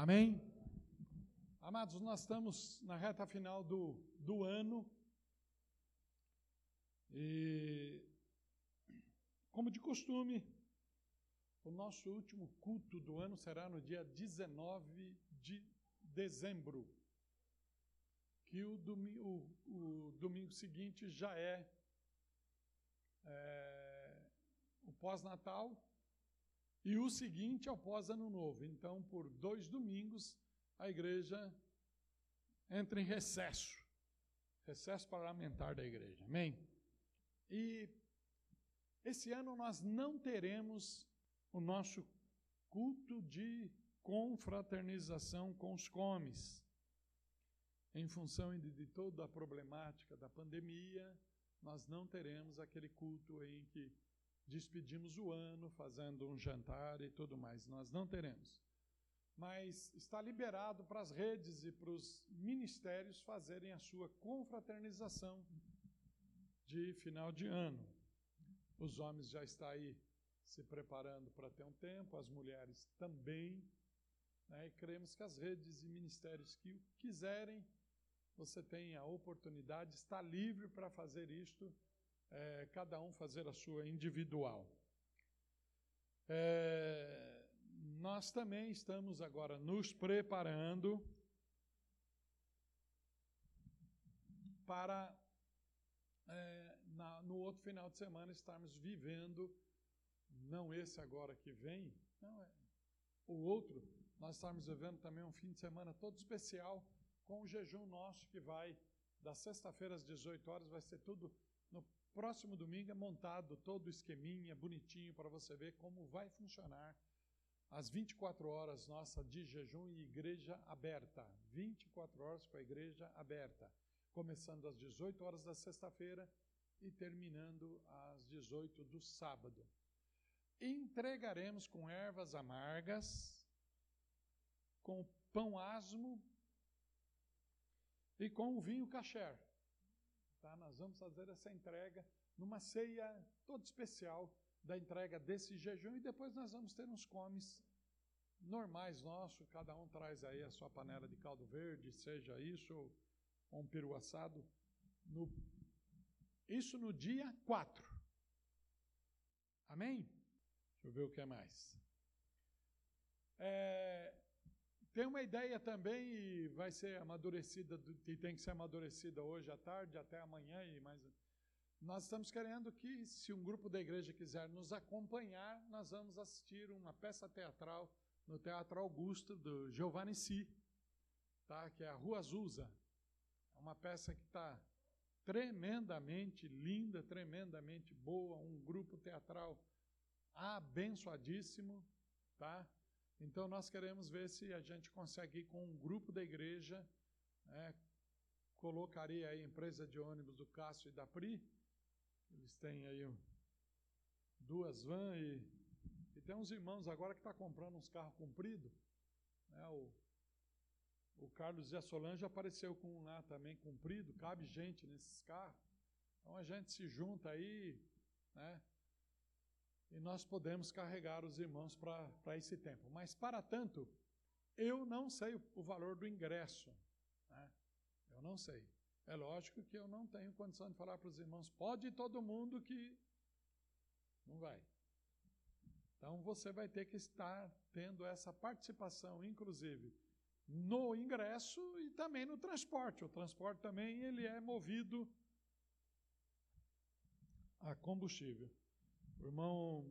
Amém? Amados, nós estamos na reta final do, do ano. E, como de costume, o nosso último culto do ano será no dia 19 de dezembro, que o domingo, o, o domingo seguinte já é, é o pós-natal e o seguinte é o pós-ano novo. Então, por dois domingos, a igreja entra em recesso recesso parlamentar da igreja. Amém? E esse ano nós não teremos o nosso culto de confraternização com os comes. Em função de toda a problemática da pandemia, nós não teremos aquele culto em que despedimos o ano fazendo um jantar e tudo mais. Nós não teremos. Mas está liberado para as redes e para os ministérios fazerem a sua confraternização de final de ano. Os homens já estão aí se preparando para ter um tempo, as mulheres também. Né? E cremos que as redes e ministérios que quiserem, você tem a oportunidade, está livre para fazer isto é, cada um fazer a sua individual. É, nós também estamos agora nos preparando para é, na, no outro final de semana estarmos vivendo, não esse agora que vem, não é o outro, nós estamos vivendo também um fim de semana todo especial com o jejum nosso que vai das sexta-feira às 18 horas, vai ser tudo no Próximo domingo é montado todo o esqueminha bonitinho para você ver como vai funcionar as 24 horas nossa de jejum e igreja aberta. 24 horas com a igreja aberta, começando às 18 horas da sexta-feira e terminando às 18 do sábado. Entregaremos com ervas amargas, com pão asmo e com o vinho caché. Tá? Nós vamos fazer essa entrega numa ceia toda especial da entrega desse jejum e depois nós vamos ter uns comes normais nossos, cada um traz aí a sua panela de caldo verde, seja isso ou um peru assado. No, isso no dia 4. Amém? Deixa eu ver o que é mais. É, tem uma ideia também e vai ser amadurecida, e tem que ser amadurecida hoje à tarde, até amanhã e mais. Nós estamos querendo que, se um grupo da igreja quiser nos acompanhar, nós vamos assistir uma peça teatral no Teatro Augusto do Giovanni Si, tá? que é a Rua Azusa. É uma peça que está tremendamente linda, tremendamente boa, um grupo teatral abençoadíssimo, tá? Então, nós queremos ver se a gente consegue com um grupo da igreja, né, colocaria aí a empresa de ônibus do Cássio e da Pri, eles têm aí duas vans e, e tem uns irmãos agora que estão tá comprando uns carros compridos, né, o, o Carlos e a Solange apareceu com um lá também comprido, cabe gente nesses carros, então a gente se junta aí, né, e nós podemos carregar os irmãos para esse tempo. Mas, para tanto, eu não sei o valor do ingresso. Né? Eu não sei. É lógico que eu não tenho condição de falar para os irmãos, pode todo mundo que. Não vai. Então você vai ter que estar tendo essa participação, inclusive, no ingresso e também no transporte. O transporte também ele é movido a combustível. O irmão,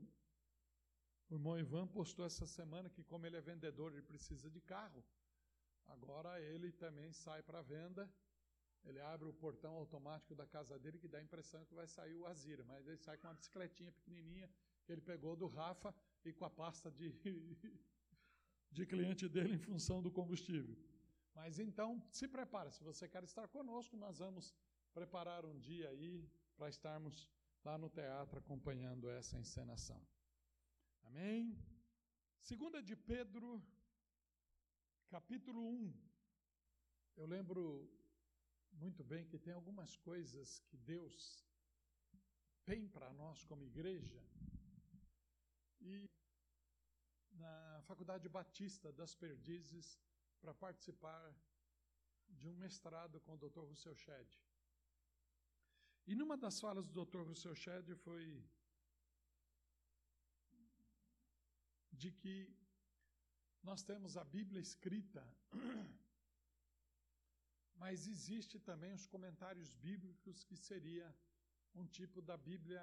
o irmão Ivan postou essa semana que, como ele é vendedor, ele precisa de carro. Agora ele também sai para venda. Ele abre o portão automático da casa dele que dá a impressão que vai sair o Azira, mas ele sai com uma bicicletinha pequenininha que ele pegou do Rafa e com a pasta de, de cliente dele em função do combustível. Mas então, se prepara, se você quer estar conosco, nós vamos preparar um dia aí para estarmos lá no teatro acompanhando essa encenação. Amém? Segunda de Pedro, capítulo 1. Eu lembro muito bem que tem algumas coisas que Deus tem para nós como igreja. E na Faculdade Batista das Perdizes para participar de um mestrado com o Dr. Rousseau Shedd. E numa das falas do Dr. Rousseau Shedd foi de que nós temos a Bíblia escrita, mas existe também os comentários bíblicos que seria um tipo da Bíblia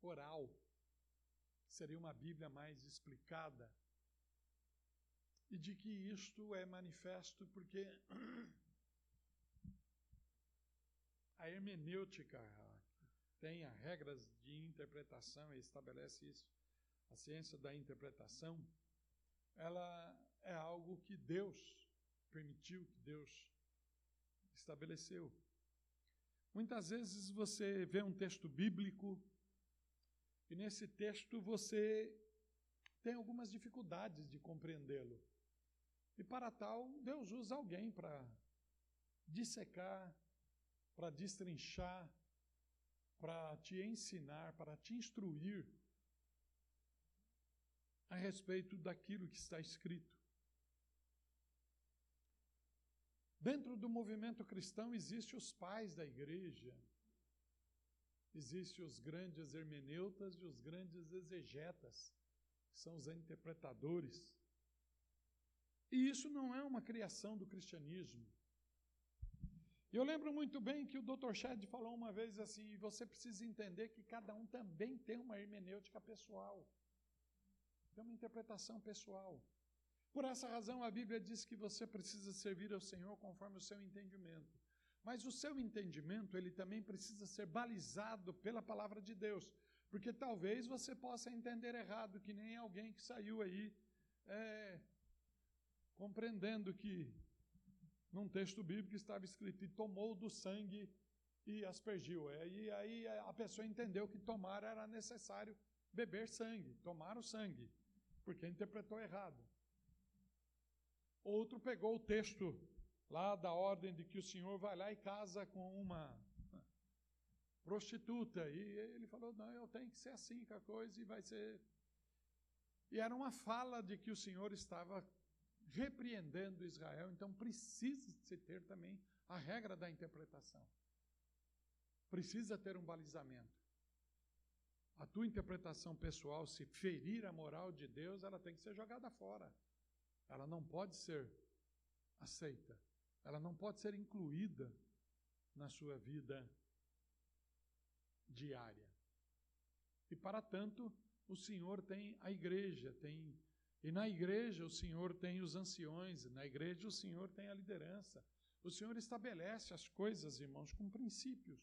oral, seria uma Bíblia mais explicada. E de que isto é manifesto porque a hermenêutica tem regras de interpretação e estabelece isso. A ciência da interpretação, ela é algo que Deus permitiu, que Deus estabeleceu. Muitas vezes você vê um texto bíblico e nesse texto você tem algumas dificuldades de compreendê-lo. E para tal, Deus usa alguém para dissecar, para destrinchar, para te ensinar, para te instruir a respeito daquilo que está escrito. Dentro do movimento cristão existem os pais da igreja, existem os grandes hermeneutas e os grandes exegetas, que são os interpretadores. E isso não é uma criação do cristianismo. Eu lembro muito bem que o Dr. Shedd falou uma vez assim: você precisa entender que cada um também tem uma hermenêutica pessoal, tem uma interpretação pessoal. Por essa razão, a Bíblia diz que você precisa servir ao Senhor conforme o seu entendimento. Mas o seu entendimento, ele também precisa ser balizado pela palavra de Deus. Porque talvez você possa entender errado, que nem alguém que saiu aí é, compreendendo que num texto bíblico estava escrito e tomou do sangue e aspergiu. É, e aí a pessoa entendeu que tomar era necessário beber sangue, tomar o sangue, porque interpretou errado. Outro pegou o texto lá da ordem de que o senhor vai lá e casa com uma prostituta. E ele falou: não, eu tenho que ser assim com a coisa e vai ser. E era uma fala de que o senhor estava repreendendo Israel, então precisa se ter também a regra da interpretação. Precisa ter um balizamento. A tua interpretação pessoal, se ferir a moral de Deus, ela tem que ser jogada fora. Ela não pode ser aceita ela não pode ser incluída na sua vida diária. E para tanto, o Senhor tem a igreja, tem e na igreja o Senhor tem os anciões, na igreja o Senhor tem a liderança. O Senhor estabelece as coisas, irmãos, com princípios.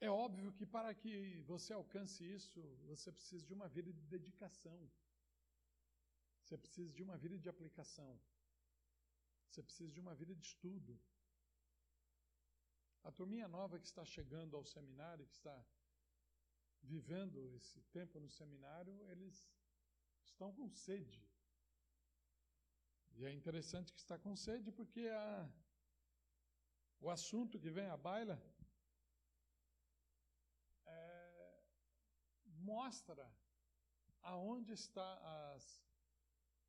É óbvio que para que você alcance isso, você precisa de uma vida de dedicação. Você precisa de uma vida de aplicação. Você precisa de uma vida de estudo. A turminha nova que está chegando ao seminário, que está vivendo esse tempo no seminário, eles estão com sede. E é interessante que está com sede porque a, o assunto que vem à baila mostra aonde está as,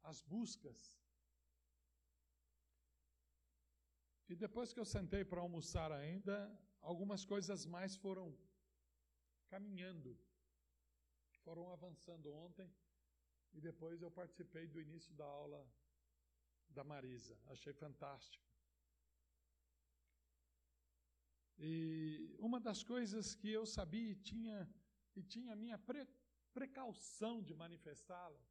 as buscas. E depois que eu sentei para almoçar ainda, algumas coisas mais foram caminhando, foram avançando ontem, e depois eu participei do início da aula da Marisa. Achei fantástico. E uma das coisas que eu sabia e tinha e tinha minha pre, precaução de manifestá-la,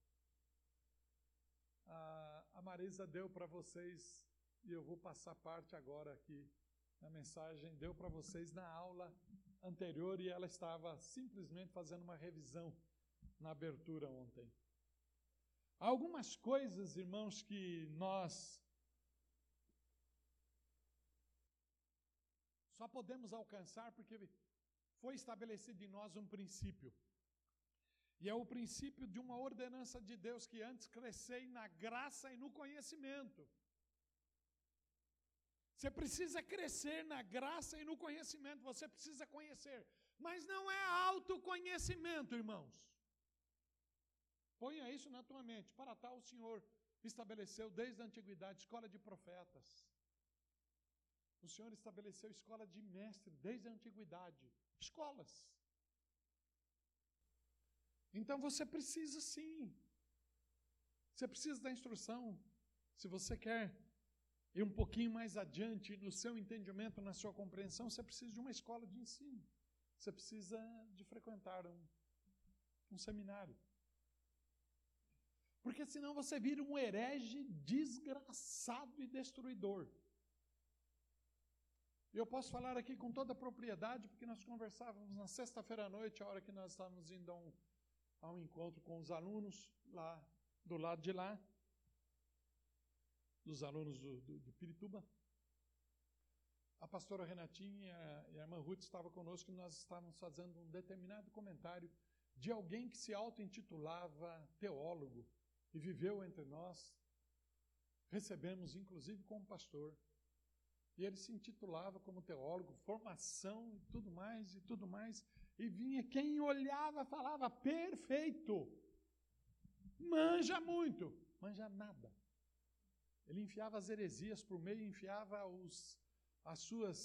a, a Marisa deu para vocês, e eu vou passar parte agora aqui na mensagem, deu para vocês na aula anterior e ela estava simplesmente fazendo uma revisão na abertura ontem. Há algumas coisas, irmãos, que nós só podemos alcançar porque foi estabelecido em nós um princípio. E é o princípio de uma ordenança de Deus que antes crescei na graça e no conhecimento. Você precisa crescer na graça e no conhecimento, você precisa conhecer. Mas não é autoconhecimento, irmãos. Ponha isso na tua mente. Para tal, o Senhor estabeleceu desde a antiguidade escola de profetas. O Senhor estabeleceu escola de mestre desde a antiguidade. Escolas. Então você precisa sim. Você precisa da instrução. Se você quer ir um pouquinho mais adiante no seu entendimento, na sua compreensão, você precisa de uma escola de ensino. Você precisa de frequentar um, um seminário. Porque senão você vira um herege desgraçado e destruidor. Eu posso falar aqui com toda a propriedade, porque nós conversávamos na sexta-feira à noite, a hora que nós estávamos indo a um, a um encontro com os alunos lá do lado de lá dos alunos do, do, de Pirituba. A pastora Renatinha e a irmã Ruth estavam conosco e nós estávamos fazendo um determinado comentário de alguém que se auto-intitulava teólogo e viveu entre nós. Recebemos, inclusive, como pastor. E ele se intitulava como teólogo, formação e tudo mais, e tudo mais. E vinha quem olhava falava perfeito. Manja muito, manja nada. Ele enfiava as heresias por meio, enfiava os, as suas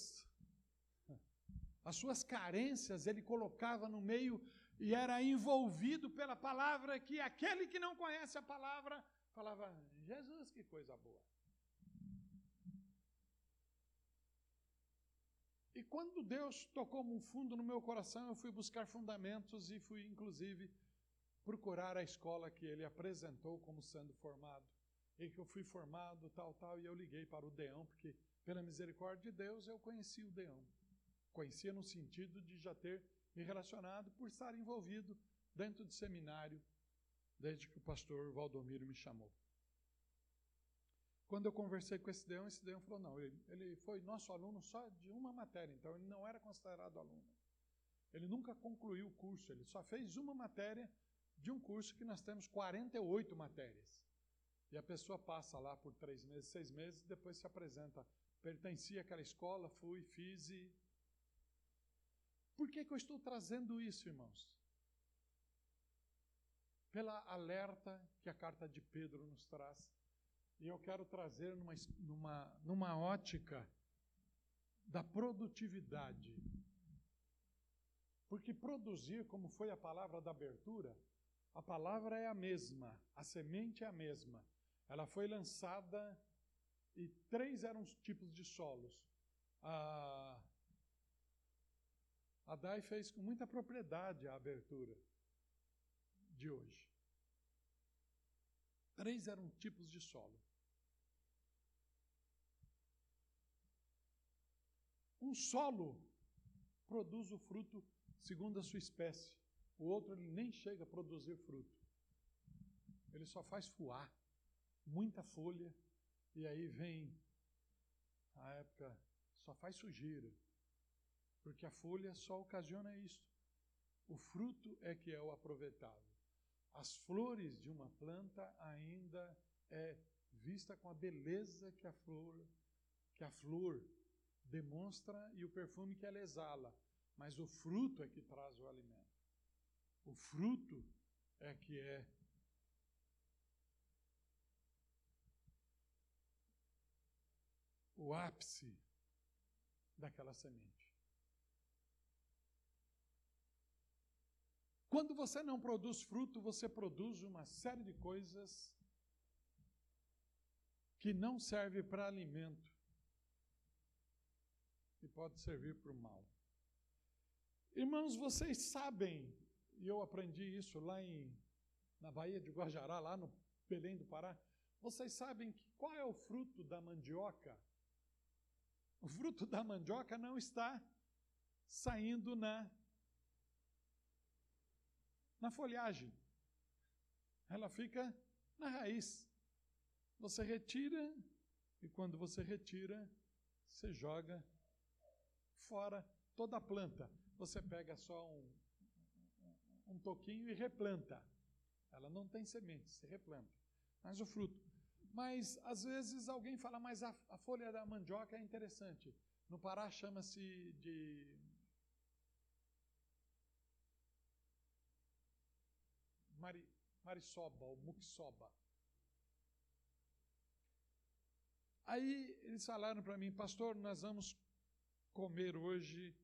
as suas carências, ele colocava no meio e era envolvido pela palavra que aquele que não conhece a palavra falava: Jesus, que coisa boa. E quando Deus tocou um fundo no meu coração, eu fui buscar fundamentos e fui, inclusive, procurar a escola que ele apresentou como sendo formado em que eu fui formado, tal, tal, e eu liguei para o Deão, porque pela misericórdia de Deus eu conheci o Deão. Conhecia no sentido de já ter me relacionado por estar envolvido dentro de seminário desde que o pastor Valdomiro me chamou. Quando eu conversei com esse Deão, esse Deão falou: não, ele, ele foi nosso aluno só de uma matéria, então ele não era considerado aluno. Ele nunca concluiu o curso, ele só fez uma matéria de um curso que nós temos 48 matérias. E a pessoa passa lá por três meses, seis meses, depois se apresenta. Pertencia àquela escola, fui, fiz e. Por que, que eu estou trazendo isso, irmãos? Pela alerta que a carta de Pedro nos traz. E eu quero trazer numa, numa, numa ótica da produtividade. Porque produzir, como foi a palavra da abertura, a palavra é a mesma, a semente é a mesma. Ela foi lançada e três eram os tipos de solos. A, a DAI fez com muita propriedade a abertura de hoje. Três eram tipos de solo. Um solo produz o fruto segundo a sua espécie. O outro ele nem chega a produzir fruto. Ele só faz fuar muita folha, e aí vem a época, só faz sujeira, porque a folha só ocasiona isso. O fruto é que é o aproveitável. As flores de uma planta ainda é vista com a beleza que a flor, que a flor demonstra e o perfume que ela exala, mas o fruto é que traz o alimento. O fruto é que é o ápice daquela semente. Quando você não produz fruto, você produz uma série de coisas que não serve para alimento e pode servir para o mal. Irmãos, vocês sabem, e eu aprendi isso lá em, na Baía de Guajará, lá no Belém do Pará, vocês sabem que, qual é o fruto da mandioca? O fruto da mandioca não está saindo na na folhagem. Ela fica na raiz. Você retira e quando você retira, você joga fora toda a planta. Você pega só um, um, toquinho e replanta. Ela não tem semente, você replanta. Mas o fruto. Mas às vezes alguém fala, mas a, a folha da mandioca é interessante. No Pará chama-se de mari, marisoba ou muxoba. Aí eles falaram para mim, pastor, nós vamos comer hoje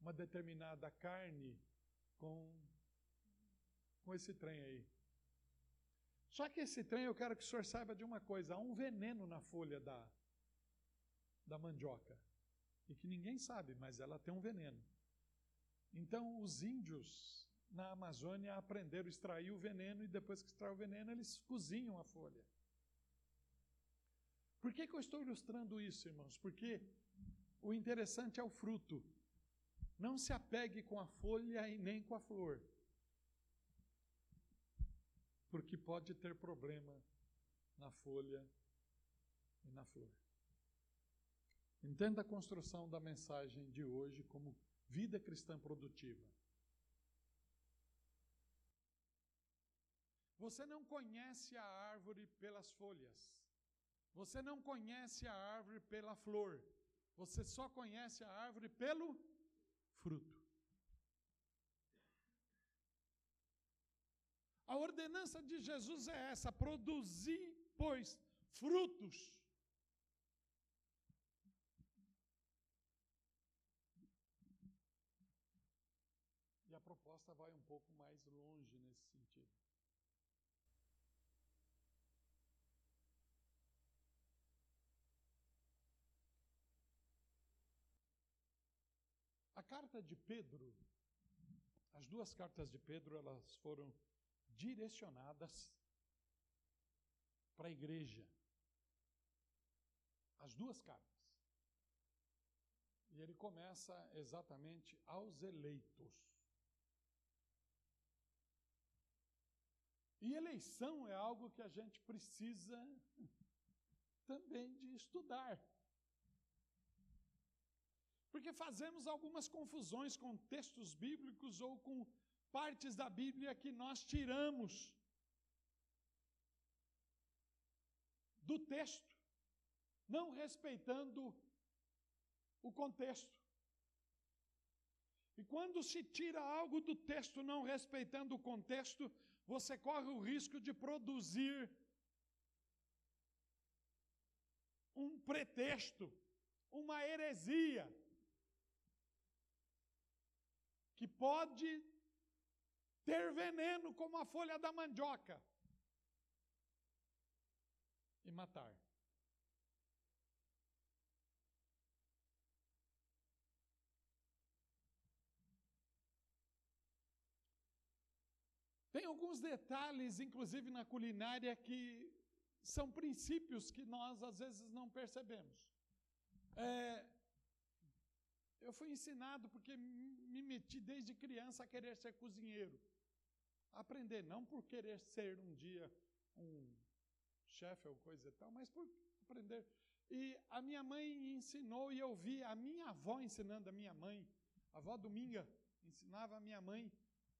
uma determinada carne com, com esse trem aí. Só que esse trem eu quero que o senhor saiba de uma coisa: há um veneno na folha da, da mandioca. E que ninguém sabe, mas ela tem um veneno. Então os índios na Amazônia aprenderam a extrair o veneno e depois que extrai o veneno, eles cozinham a folha. Por que, que eu estou ilustrando isso, irmãos? Porque o interessante é o fruto. Não se apegue com a folha e nem com a flor. Porque pode ter problema na folha e na flor. Entenda a construção da mensagem de hoje como vida cristã produtiva. Você não conhece a árvore pelas folhas. Você não conhece a árvore pela flor. Você só conhece a árvore pelo fruto. A ordenança de Jesus é essa: produzir, pois, frutos. E a proposta vai um pouco mais longe nesse sentido. A carta de Pedro, as duas cartas de Pedro, elas foram direcionadas para a igreja. As duas cartas. E ele começa exatamente aos eleitos. E eleição é algo que a gente precisa também de estudar. Porque fazemos algumas confusões com textos bíblicos ou com partes da Bíblia que nós tiramos do texto, não respeitando o contexto. E quando se tira algo do texto não respeitando o contexto, você corre o risco de produzir um pretexto, uma heresia que pode ter veneno como a folha da mandioca e matar. Tem alguns detalhes, inclusive na culinária, que são princípios que nós às vezes não percebemos. É, fui ensinado porque me meti desde criança a querer ser cozinheiro. Aprender, não por querer ser um dia um chefe ou coisa e tal, mas por aprender. E a minha mãe ensinou e eu vi a minha avó ensinando a minha mãe, a avó Dominga ensinava a minha mãe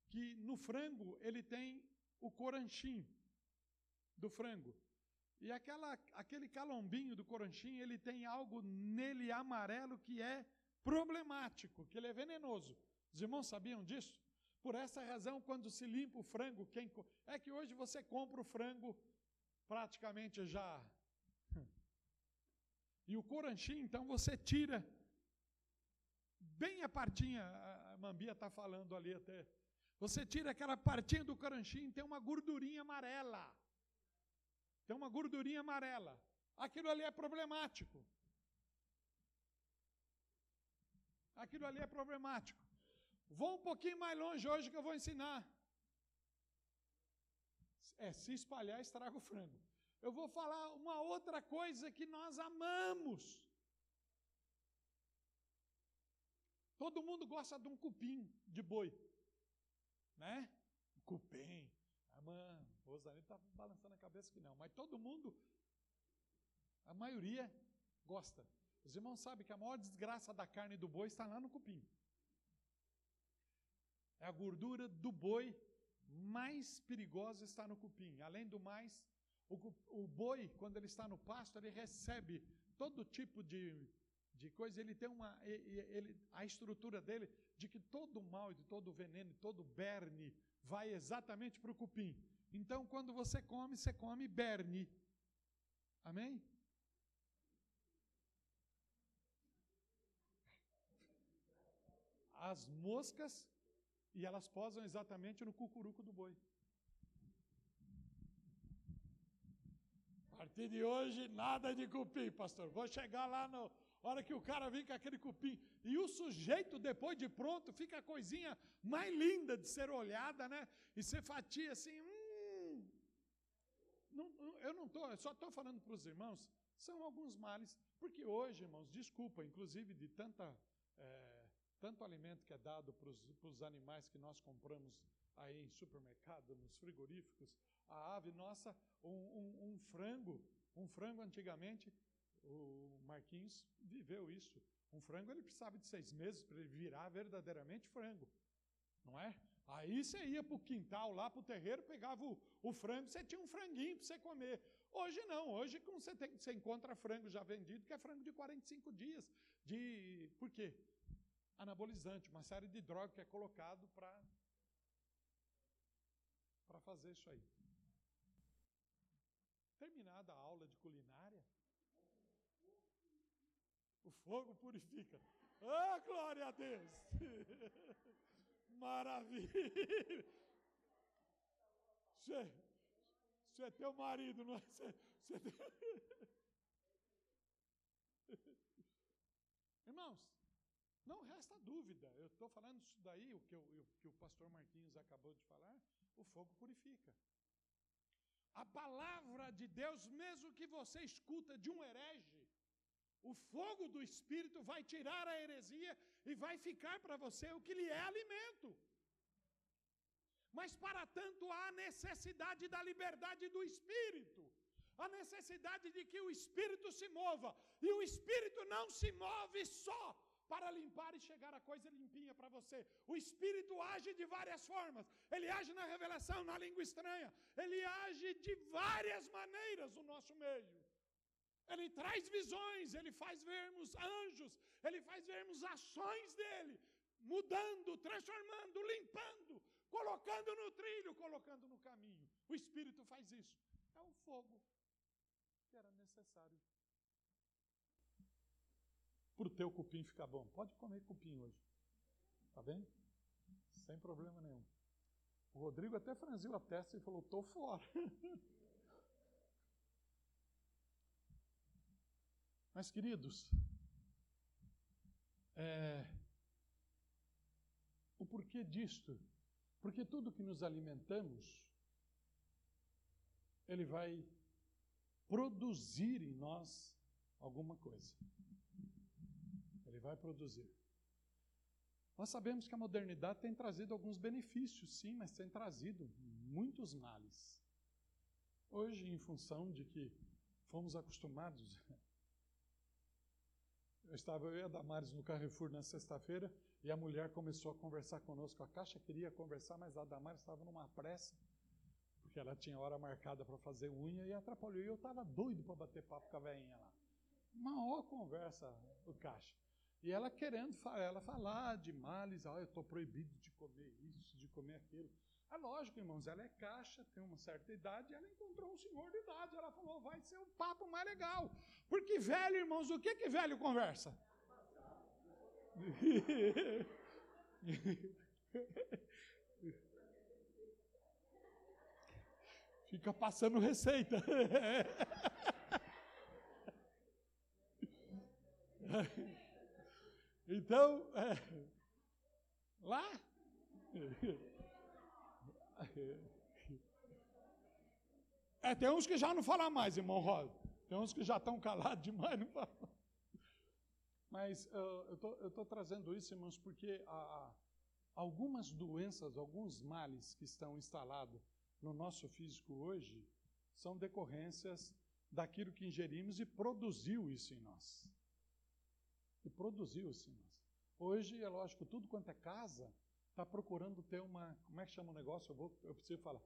que no frango ele tem o coranchinho do frango. E aquela, aquele calombinho do coranchinho, ele tem algo nele amarelo que é problemático, que ele é venenoso. Os irmãos sabiam disso? Por essa razão, quando se limpa o frango, quem é que hoje você compra o frango praticamente já. E o coranchinho, então você tira bem a partinha, a Mambia está falando ali até. Você tira aquela partinha do coranchinho, tem uma gordurinha amarela. Tem uma gordurinha amarela. Aquilo ali é problemático. Aquilo ali é problemático. Vou um pouquinho mais longe hoje que eu vou ensinar. É, se espalhar, estraga o frango. Eu vou falar uma outra coisa que nós amamos. Todo mundo gosta de um cupim de boi, né? Cupim. A irmã Rosane está balançando a cabeça que não, mas todo mundo, a maioria, gosta. Os irmãos sabem que a maior desgraça da carne do boi está lá no cupim. É a gordura do boi mais perigosa está no cupim. Além do mais, O, o boi, quando ele está no pasto, ele recebe todo tipo de, de coisa, ele tem uma. Ele, a estrutura dele de que todo o mal de todo o veneno, todo o berne vai exatamente para o cupim. Então, quando você come, você come berne. Amém? As moscas, e elas posam exatamente no cucuruco do boi. A partir de hoje, nada de cupim, pastor. Vou chegar lá na hora que o cara vem com aquele cupim. E o sujeito, depois de pronto, fica a coisinha mais linda de ser olhada, né? E você fatia assim. Hum. Não, eu não estou, só estou falando para os irmãos. São alguns males. Porque hoje, irmãos, desculpa, inclusive de tanta. É, tanto alimento que é dado para os animais que nós compramos aí em supermercado, nos frigoríficos, a ave nossa, um, um, um frango, um frango antigamente, o Marquinhos viveu isso. Um frango ele precisava de seis meses para ele virar verdadeiramente frango, não é? Aí você ia para o quintal, lá para o terreiro, pegava o, o frango, você tinha um franguinho para você comer. Hoje não, hoje você, tem, você encontra frango já vendido, que é frango de 45 dias. De, por quê? Anabolizante, uma série de drogas que é colocado para fazer isso aí terminada a aula de culinária, o fogo purifica. Ah, oh, glória a Deus! Maravilha! Você, é teu marido, não é? Você, você Irmãos, não resta dúvida, eu estou falando isso daí, o que, eu, que o pastor Marquinhos acabou de falar, o fogo purifica. A palavra de Deus, mesmo que você escuta de um herege, o fogo do Espírito vai tirar a heresia e vai ficar para você o que lhe é alimento. Mas para tanto há necessidade da liberdade do Espírito, a necessidade de que o Espírito se mova, e o Espírito não se move só para limpar e chegar a coisa limpinha para você. O Espírito age de várias formas. Ele age na revelação, na língua estranha. Ele age de várias maneiras no nosso meio. Ele traz visões, ele faz vermos anjos, ele faz vermos ações dele, mudando, transformando, limpando, colocando no trilho, colocando no caminho. O Espírito faz isso. É um fogo que era necessário para o teu cupim ficar bom. Pode comer cupim hoje. Tá bem? Sem problema nenhum. O Rodrigo até franziu a testa e falou: estou fora. Mas, queridos, é, o porquê disto? Porque tudo que nos alimentamos, ele vai produzir em nós alguma coisa vai produzir. Nós sabemos que a modernidade tem trazido alguns benefícios, sim, mas tem trazido muitos males. Hoje, em função de que fomos acostumados. Eu estava eu e a Damares no Carrefour na sexta-feira e a mulher começou a conversar conosco. A caixa queria conversar, mas a Damares estava numa pressa, porque ela tinha hora marcada para fazer unha e atrapalhou. E eu estava doido para bater papo com a velhinha lá. Uma hora conversa o caixa. E ela querendo ela falar de males, ah, eu estou proibido de comer isso, de comer aquilo. É lógico, irmãos, ela é caixa, tem uma certa idade, ela encontrou um senhor de idade. Ela falou, vai ser um papo mais legal. Porque velho, irmãos, o que que velho conversa? Fica passando receita. Então, é, lá. É, tem uns que já não falam mais, irmão Rosa. Tem uns que já estão calados demais, não falam. Mas uh, eu estou trazendo isso, irmãos, porque algumas doenças, alguns males que estão instalados no nosso físico hoje são decorrências daquilo que ingerimos e produziu isso em nós e produziu esse nós. Hoje, é lógico, tudo quanto é casa está procurando ter uma. Como é que chama o negócio? Eu, vou, eu preciso falar.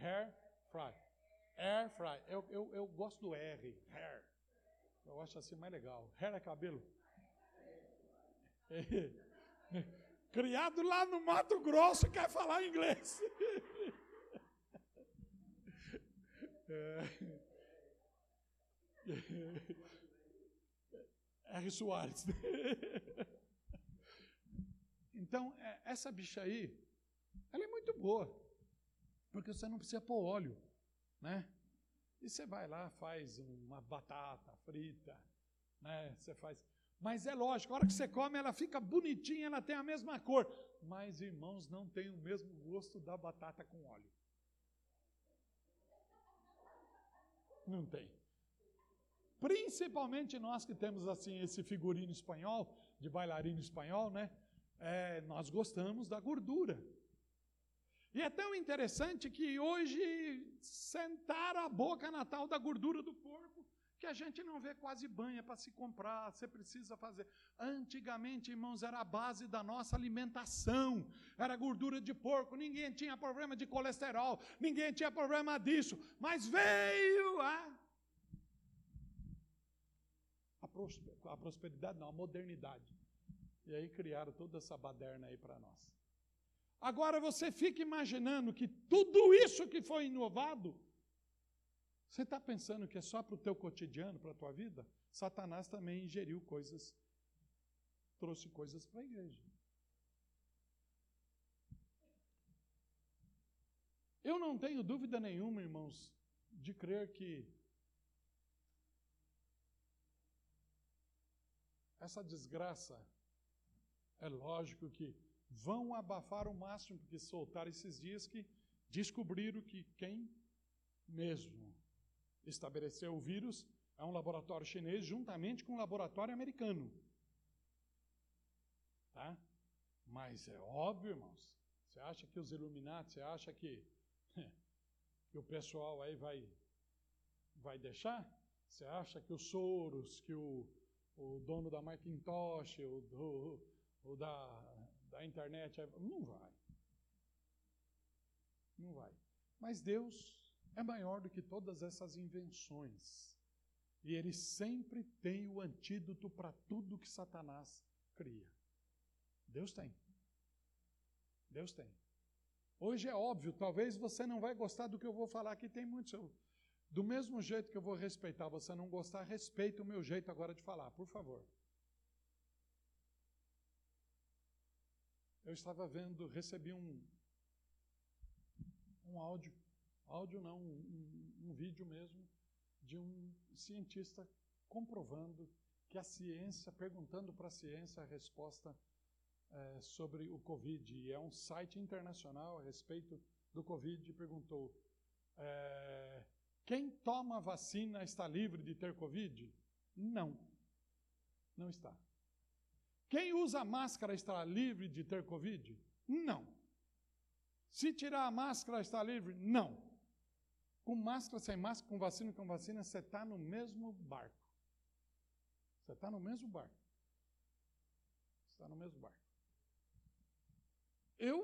Hair fry. Air fry. Eu, eu, eu gosto do R. Hair. Eu acho assim mais legal. Hair é cabelo. Criado lá no Mato Grosso quer falar inglês. É. R. Soares. Então, é, essa bicha aí, ela é muito boa, porque você não precisa pôr óleo, né? E você vai lá, faz uma batata frita, né? Você faz. Mas é lógico, a hora que você come, ela fica bonitinha, ela tem a mesma cor. Mas, irmãos, não tem o mesmo gosto da batata com óleo. Não tem. Principalmente nós que temos assim esse figurino espanhol, de bailarino espanhol, né? É, nós gostamos da gordura. E é tão interessante que hoje sentaram a boca na tal da gordura do porco, que a gente não vê quase banha para se comprar, você precisa fazer. Antigamente, irmãos, era a base da nossa alimentação, era gordura de porco, ninguém tinha problema de colesterol, ninguém tinha problema disso, mas veio a a prosperidade, não, a modernidade. E aí criaram toda essa baderna aí para nós. Agora você fica imaginando que tudo isso que foi inovado, você está pensando que é só para o teu cotidiano, para a tua vida? Satanás também ingeriu coisas, trouxe coisas para a igreja. Eu não tenho dúvida nenhuma, irmãos, de crer que essa desgraça, é lógico que vão abafar o máximo, porque soltaram esses dias que descobriram que quem mesmo estabeleceu o vírus é um laboratório chinês juntamente com um laboratório americano. Tá? Mas é óbvio, irmãos. Você acha que os Illuminati, você acha que, que o pessoal aí vai, vai deixar? Você acha que os Soros, que o, o dono da Macintosh, o, do, da, da internet. Não vai. Não vai. Mas Deus é maior do que todas essas invenções. E Ele sempre tem o antídoto para tudo que Satanás cria. Deus tem. Deus tem. Hoje é óbvio, talvez você não vai gostar do que eu vou falar aqui, tem muitos. Do mesmo jeito que eu vou respeitar você não gostar, respeita o meu jeito agora de falar, por favor. Eu estava vendo, recebi um, um áudio, áudio não, um, um vídeo mesmo, de um cientista comprovando que a ciência, perguntando para a ciência a resposta é, sobre o Covid. E é um site internacional a respeito do Covid perguntou: é, quem toma vacina está livre de ter Covid? Não, não está. Quem usa máscara está livre de ter Covid? Não. Se tirar a máscara, está livre? Não. Com máscara, sem máscara, com vacina, com vacina, você está no mesmo barco. Você está no mesmo barco. Você está no mesmo barco. Eu,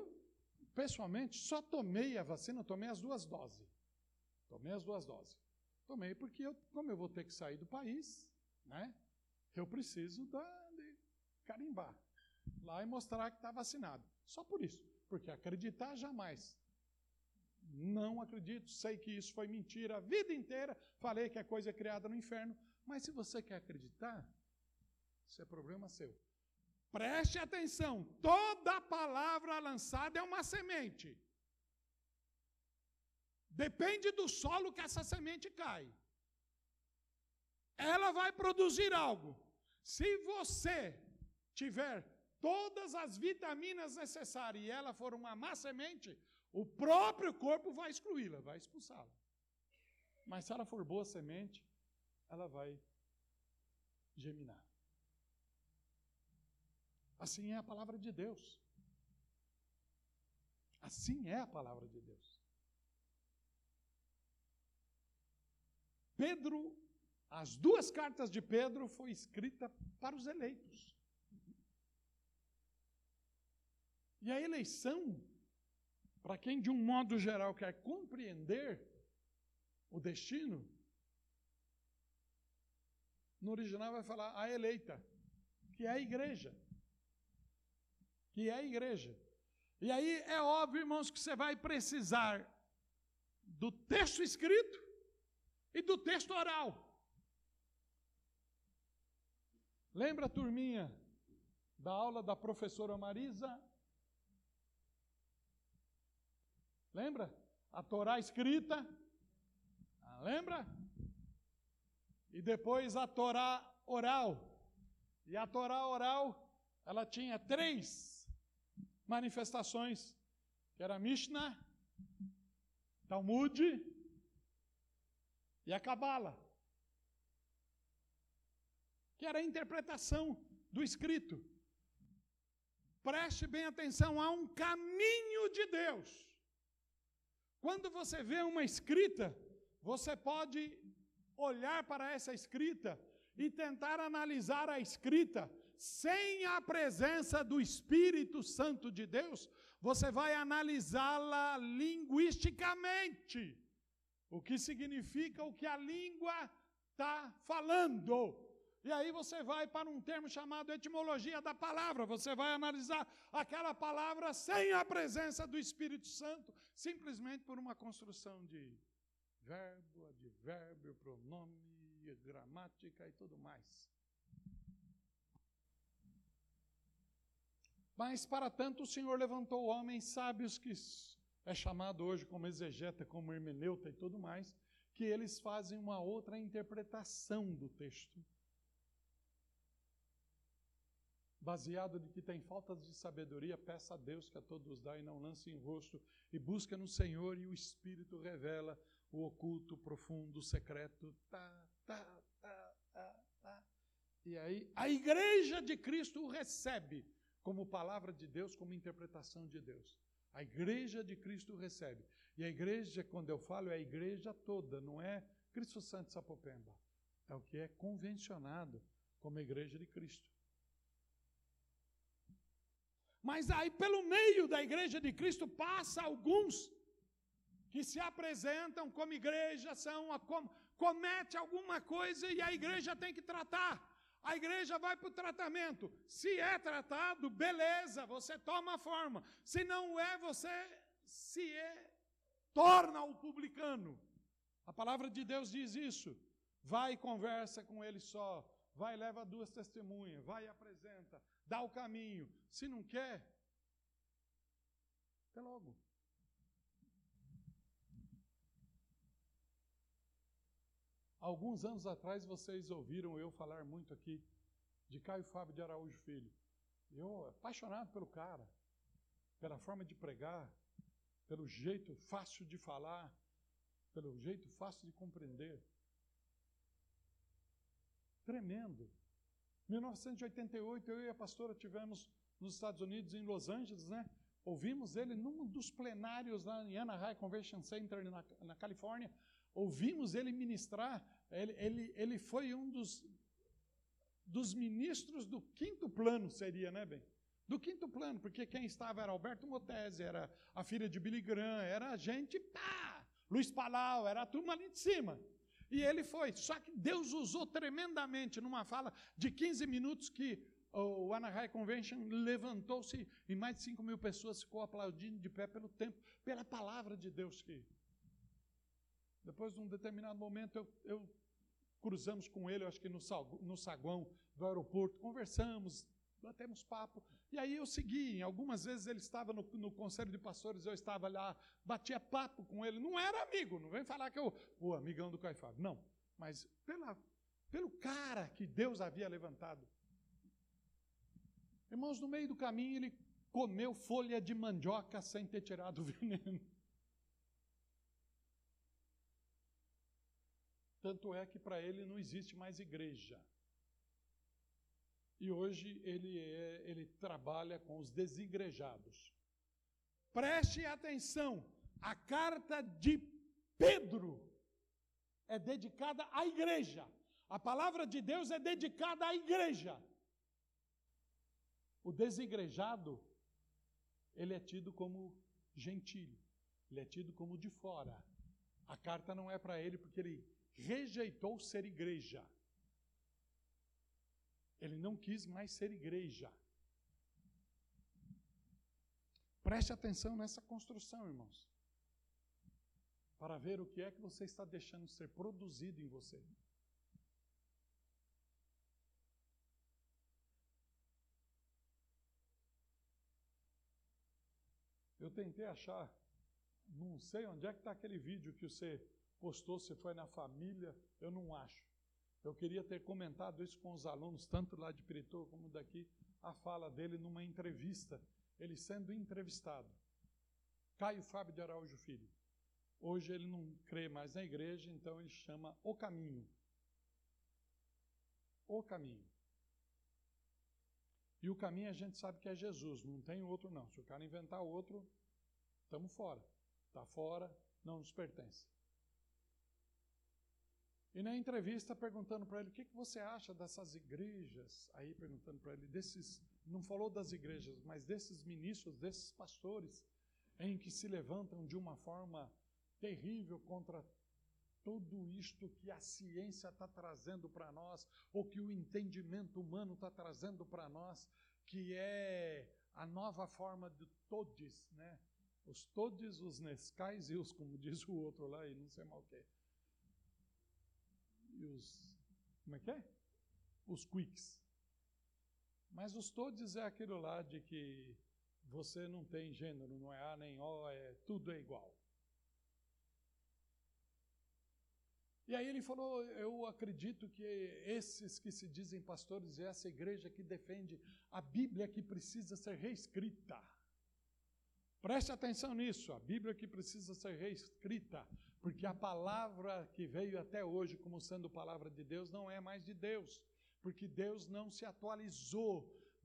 pessoalmente, só tomei a vacina, tomei as duas doses. Tomei as duas doses. Tomei porque, eu, como eu vou ter que sair do país, né? Eu preciso da, de carimbar lá e mostrar que está vacinado. Só por isso. Porque acreditar jamais. Não acredito, sei que isso foi mentira a vida inteira. Falei que é coisa criada no inferno. Mas se você quer acreditar, isso é problema seu. Preste atenção: toda palavra lançada é uma semente. Depende do solo que essa semente cai. Ela vai produzir algo. Se você tiver todas as vitaminas necessárias e ela for uma má semente, o próprio corpo vai excluí-la, vai expulsá-la. Mas se ela for boa semente, ela vai geminar. Assim é a palavra de Deus. Assim é a palavra de Deus. Pedro, as duas cartas de Pedro foi escrita para os eleitos. E a eleição, para quem de um modo geral quer compreender, o destino, no original vai falar a eleita, que é a igreja. Que é a igreja. E aí é óbvio, irmãos, que você vai precisar do texto escrito e do texto oral. Lembra, turminha, da aula da professora Marisa? Lembra? A Torá escrita. Ah, lembra? E depois a Torá oral. E a Torá oral, ela tinha três manifestações, que era Mishnah, Talmud e a Cabala, que era a interpretação do escrito. Preste bem atenção, há um caminho de Deus. Quando você vê uma escrita, você pode olhar para essa escrita e tentar analisar a escrita sem a presença do Espírito Santo de Deus, você vai analisá-la linguisticamente. O que significa o que a língua está falando. E aí você vai para um termo chamado etimologia da palavra. Você vai analisar aquela palavra sem a presença do Espírito Santo, simplesmente por uma construção de verbo, advérbio, pronome, gramática e tudo mais. Mas para tanto o Senhor levantou homens sábios que é chamado hoje como exegeta, como hermeneuta e tudo mais, que eles fazem uma outra interpretação do texto. Baseado de que tem faltas de sabedoria, peça a Deus que a todos dá e não lance em rosto, e busca no Senhor e o Espírito revela o oculto, profundo, secreto. Tá, tá, tá, tá, tá. E aí a igreja de Cristo o recebe como palavra de Deus, como interpretação de Deus. A igreja de Cristo recebe. E a igreja, quando eu falo, é a igreja toda, não é Cristo Santo Sapopemba. É o que é convencionado como igreja de Cristo. Mas aí, pelo meio da igreja de Cristo, passa alguns que se apresentam como igreja, são com, comete alguma coisa e a igreja tem que tratar. A igreja vai para o tratamento. Se é tratado, beleza, você toma a forma. Se não é, você se é, torna o publicano. A palavra de Deus diz isso. Vai e conversa com ele só. Vai leva duas testemunhas. Vai e apresenta. Dá o caminho. Se não quer, até logo. Alguns anos atrás vocês ouviram eu falar muito aqui de Caio Fábio de Araújo Filho. Eu apaixonado pelo cara, pela forma de pregar, pelo jeito fácil de falar, pelo jeito fácil de compreender. Tremendo. 1988, eu e a pastora tivemos nos Estados Unidos, em Los Angeles, né? Ouvimos ele num dos plenários lá em Anaheim Convention Center, na, na Califórnia ouvimos ele ministrar, ele, ele, ele foi um dos, dos ministros do quinto plano, seria, né, bem? Do quinto plano, porque quem estava era Alberto Motese, era a filha de Billy Graham, era a gente, pá! Luiz Palau, era a turma ali de cima. E ele foi. Só que Deus usou tremendamente numa fala de 15 minutos que o Anaheim Convention levantou-se e mais de 5 mil pessoas ficou aplaudindo de pé pelo tempo, pela palavra de Deus que depois, num determinado momento, eu, eu cruzamos com ele, acho que no, no saguão do aeroporto, conversamos, batemos papo. E aí eu segui. Algumas vezes ele estava no, no, conselho de pastores, eu estava lá, batia papo com ele. Não era amigo, não vem falar que eu, o amigão do Caifás. Não. Mas pela, pelo cara que Deus havia levantado. Irmãos, no meio do caminho ele comeu folha de mandioca sem ter tirado o veneno. Tanto é que para ele não existe mais igreja. E hoje ele, é, ele trabalha com os desigrejados. Preste atenção, a carta de Pedro é dedicada à igreja. A palavra de Deus é dedicada à igreja. O desigrejado, ele é tido como gentil, ele é tido como de fora. A carta não é para ele porque ele rejeitou ser igreja. Ele não quis mais ser igreja. Preste atenção nessa construção, irmãos, para ver o que é que você está deixando ser produzido em você. Eu tentei achar, não sei onde é que está aquele vídeo que você postou, se foi na família, eu não acho. Eu queria ter comentado isso com os alunos, tanto lá de Pirituba como daqui, a fala dele numa entrevista, ele sendo entrevistado. Caio Fábio de Araújo Filho. Hoje ele não crê mais na igreja, então ele chama O Caminho. O Caminho. E o caminho a gente sabe que é Jesus, não tem outro não. Se o cara inventar outro, estamos fora. Está fora, não nos pertence. E na entrevista perguntando para ele o que, que você acha dessas igrejas, aí perguntando para ele desses, não falou das igrejas, mas desses ministros, desses pastores, em que se levantam de uma forma terrível contra tudo isto que a ciência está trazendo para nós, ou que o entendimento humano está trazendo para nós, que é a nova forma de todes, né? Os todes, os nescais e os, como diz o outro lá, e não sei mal o que e os. Como é que é? Os quicks. Mas os todes é aquilo lá de que você não tem gênero, não é A nem O, é, tudo é igual. E aí ele falou: Eu acredito que esses que se dizem pastores e essa igreja que defende a Bíblia que precisa ser reescrita. Preste atenção nisso, a Bíblia que precisa ser reescrita, porque a palavra que veio até hoje como sendo palavra de Deus não é mais de Deus, porque Deus não se atualizou.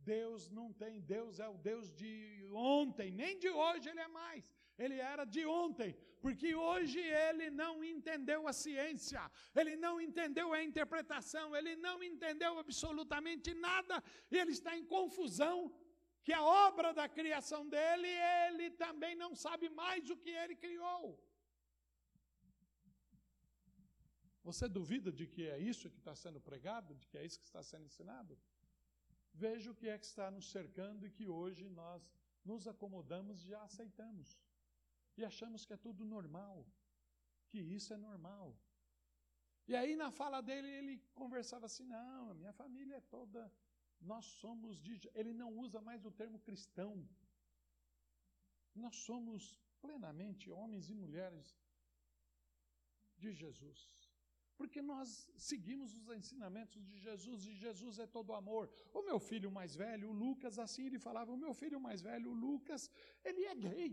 Deus não tem, Deus é o Deus de ontem, nem de hoje ele é mais. Ele era de ontem, porque hoje ele não entendeu a ciência, ele não entendeu a interpretação, ele não entendeu absolutamente nada, e ele está em confusão. Que a obra da criação dele, ele também não sabe mais o que ele criou. Você duvida de que é isso que está sendo pregado, de que é isso que está sendo ensinado? Veja o que é que está nos cercando e que hoje nós nos acomodamos e já aceitamos. E achamos que é tudo normal, que isso é normal. E aí, na fala dele, ele conversava assim: não, a minha família é toda. Nós somos de. Ele não usa mais o termo cristão. Nós somos plenamente homens e mulheres de Jesus. Porque nós seguimos os ensinamentos de Jesus e Jesus é todo amor. O meu filho mais velho, o Lucas, assim ele falava: o meu filho mais velho, o Lucas, ele é gay.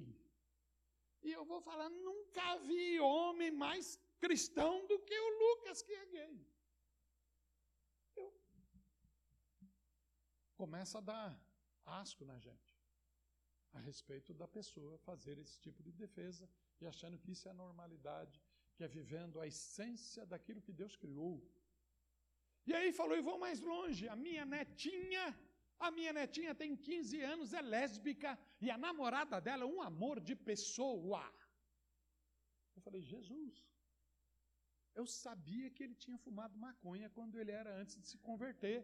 E eu vou falar: nunca vi homem mais cristão do que o Lucas, que é gay. Eu... Começa a dar asco na gente a respeito da pessoa fazer esse tipo de defesa e achando que isso é normalidade que é vivendo a essência daquilo que Deus criou. E aí falou, e vou mais longe, a minha netinha, a minha netinha tem 15 anos, é lésbica, e a namorada dela é um amor de pessoa. Eu falei, Jesus, eu sabia que ele tinha fumado maconha quando ele era antes de se converter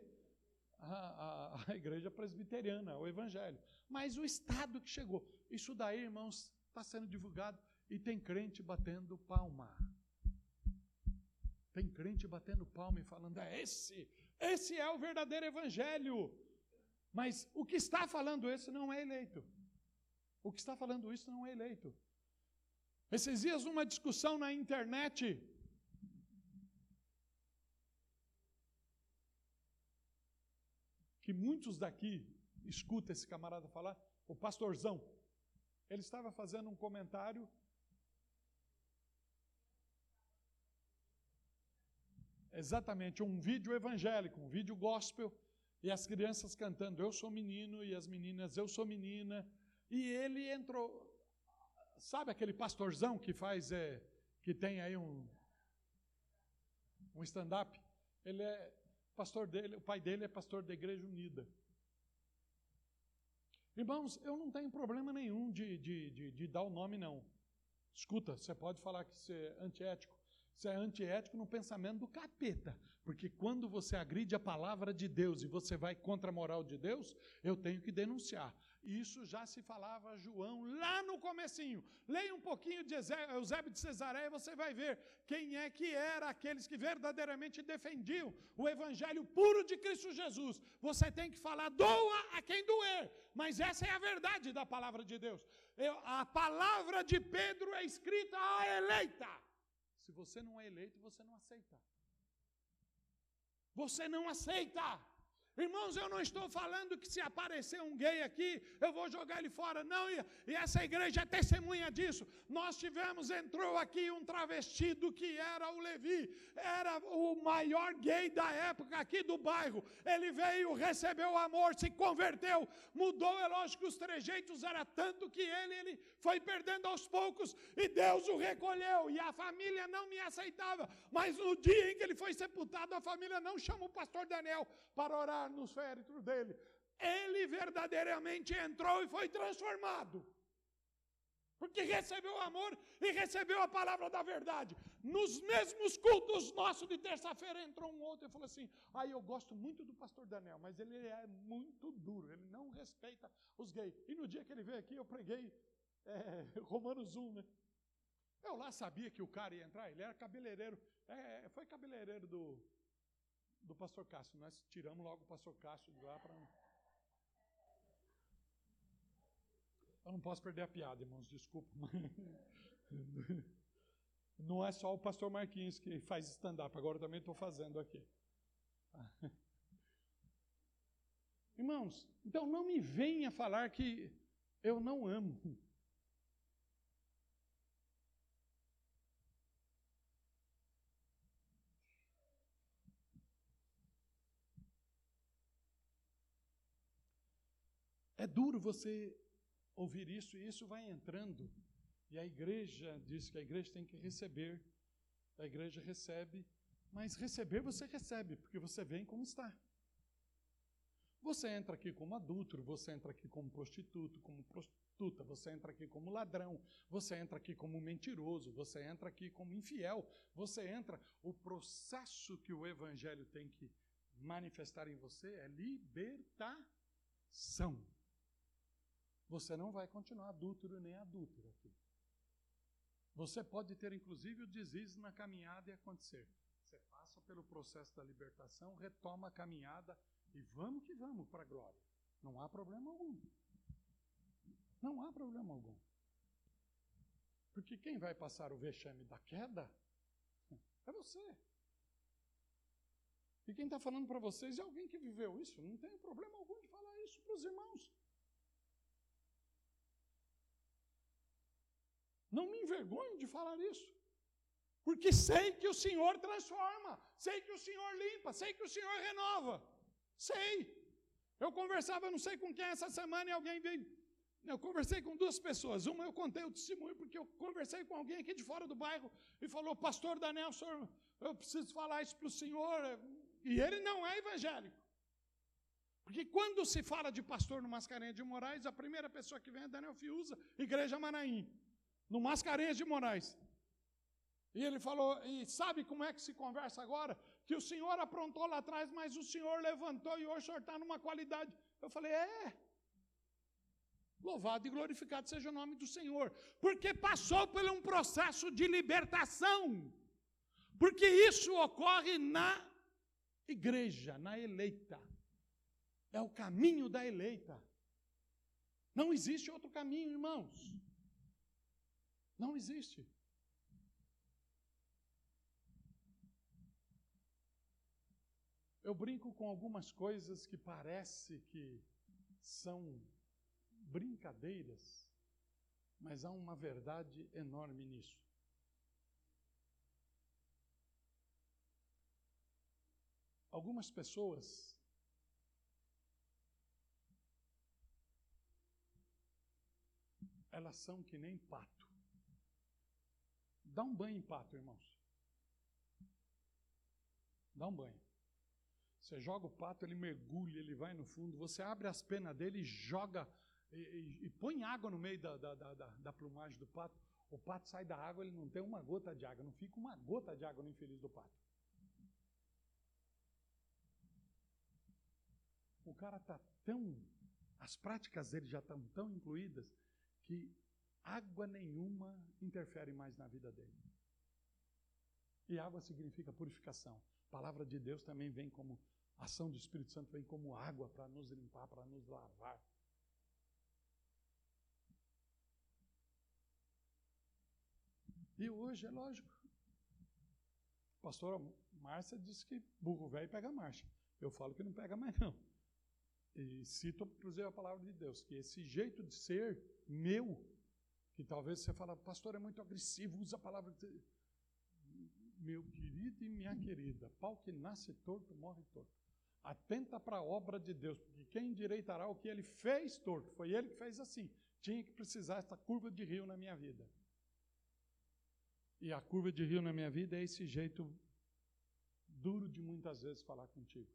à, à, à igreja presbiteriana, ao evangelho. Mas o estado que chegou, isso daí, irmãos, está sendo divulgado e tem crente batendo palma. Tem crente batendo palma e falando: é esse, esse é o verdadeiro evangelho. Mas o que está falando esse não é eleito. O que está falando isso não é eleito. Esses dias, uma discussão na internet. Que muitos daqui escutam esse camarada falar, o pastorzão. Ele estava fazendo um comentário exatamente um vídeo evangélico, um vídeo gospel, e as crianças cantando Eu sou menino e as meninas Eu sou menina. E ele entrou, sabe aquele pastorzão que faz, é, que tem aí um, um stand-up? Ele é pastor dele, o pai dele é pastor da Igreja Unida. Irmãos, eu não tenho problema nenhum de, de, de, de dar o nome, não. Escuta, você pode falar que isso é antiético. Isso é antiético no pensamento do capeta. Porque quando você agride a palavra de Deus e você vai contra a moral de Deus, eu tenho que denunciar. Isso já se falava João lá no comecinho. Leia um pouquinho de Eusébio de Cesareia, você vai ver quem é que era aqueles que verdadeiramente defendiam o evangelho puro de Cristo Jesus. Você tem que falar, doa a quem doer. Mas essa é a verdade da palavra de Deus. Eu, a palavra de Pedro é escrita à eleita. Se você não é eleito, você não aceita. Você não aceita. Irmãos, eu não estou falando que se aparecer um gay aqui, eu vou jogar ele fora. Não, e, e, essa igreja é testemunha disso. Nós tivemos, entrou aqui um travestido que era o Levi, era o maior gay da época aqui do bairro. Ele veio, recebeu o amor, se converteu, mudou, é lógico que os trejeitos era tanto que ele, ele foi perdendo aos poucos e Deus o recolheu. E a família não me aceitava. Mas no dia em que ele foi sepultado, a família não chamou o pastor Daniel para orar nos féretros dele. Ele verdadeiramente entrou e foi transformado. Porque recebeu o amor e recebeu a palavra da verdade. Nos mesmos cultos nossos de terça-feira entrou um outro e falou assim: Aí ah, eu gosto muito do pastor Daniel, mas ele é muito duro, ele não respeita os gays. E no dia que ele veio aqui, eu preguei é, Romanos 1, né? Eu lá sabia que o cara ia entrar, ele era cabeleireiro, é, foi cabeleireiro do, do pastor Cássio. Nós tiramos logo o pastor Cássio de lá para. Eu não posso perder a piada, irmãos, desculpa. Não é só o pastor Marquinhos que faz stand-up, agora eu também estou fazendo aqui. Irmãos, então não me venha falar que eu não amo. Duro você ouvir isso e isso vai entrando. E a igreja diz que a igreja tem que receber. A igreja recebe, mas receber você recebe, porque você vem como está. Você entra aqui como adúltero, você entra aqui como prostituto, como prostituta, você entra aqui como ladrão, você entra aqui como mentiroso, você entra aqui como infiel, você entra. O processo que o evangelho tem que manifestar em você é libertação. Você não vai continuar adúltero nem adúltero aqui. Você pode ter, inclusive, o desígnio na caminhada e acontecer. Você passa pelo processo da libertação, retoma a caminhada e vamos que vamos para a glória. Não há problema algum. Não há problema algum. Porque quem vai passar o vexame da queda é você. E quem está falando para vocês é alguém que viveu isso. Não tem problema algum de falar isso para os irmãos. Não me envergonho de falar isso. Porque sei que o Senhor transforma, sei que o Senhor limpa, sei que o Senhor renova. Sei. Eu conversava, não sei com quem essa semana, e alguém veio. Eu conversei com duas pessoas. Uma eu contei o testemunho, porque eu conversei com alguém aqui de fora do bairro e falou: Pastor Daniel, senhor, eu preciso falar isso para o senhor. E ele não é evangélico. Porque quando se fala de pastor no Mascarenhas de Moraes, a primeira pessoa que vem é Daniel Fiuza, Igreja Manaim no Mascarenhas de Moraes. E ele falou: e sabe como é que se conversa agora? Que o senhor aprontou lá atrás, mas o senhor levantou e hoje o senhor está numa qualidade. Eu falei: é. Louvado e glorificado seja o nome do Senhor, porque passou por um processo de libertação, porque isso ocorre na igreja, na eleita, é o caminho da eleita, não existe outro caminho, irmãos. Não existe. Eu brinco com algumas coisas que parece que são brincadeiras, mas há uma verdade enorme nisso. Algumas pessoas elas são que nem pato. Dá um banho em pato, irmãos. Dá um banho. Você joga o pato, ele mergulha, ele vai no fundo. Você abre as penas dele e joga e, e, e põe água no meio da, da, da, da, plumagem do pato, o pato sai da água, ele não tem uma gota de água, não fica uma gota de água no infeliz do pato. O cara está tão. As práticas dele já estão tão incluídas que água nenhuma interfere mais na vida dele. E água significa purificação. A palavra de Deus também vem como a ação do Espírito Santo vem como água para nos limpar, para nos lavar. E hoje é lógico. A pastora Márcia disse que burro velho pega marcha. Eu falo que não pega mais não. E cito, inclusive, a palavra de Deus, que esse jeito de ser meu, que talvez você fala, pastor, é muito agressivo, usa a palavra meu querido e minha querida, pau que nasce torto, morre torto. Atenta para a obra de Deus, porque quem endireitará o que ele fez torto? Foi ele que fez assim. Tinha que precisar essa curva de rio na minha vida. E a curva de rio na minha vida é esse jeito duro de muitas vezes falar contigo.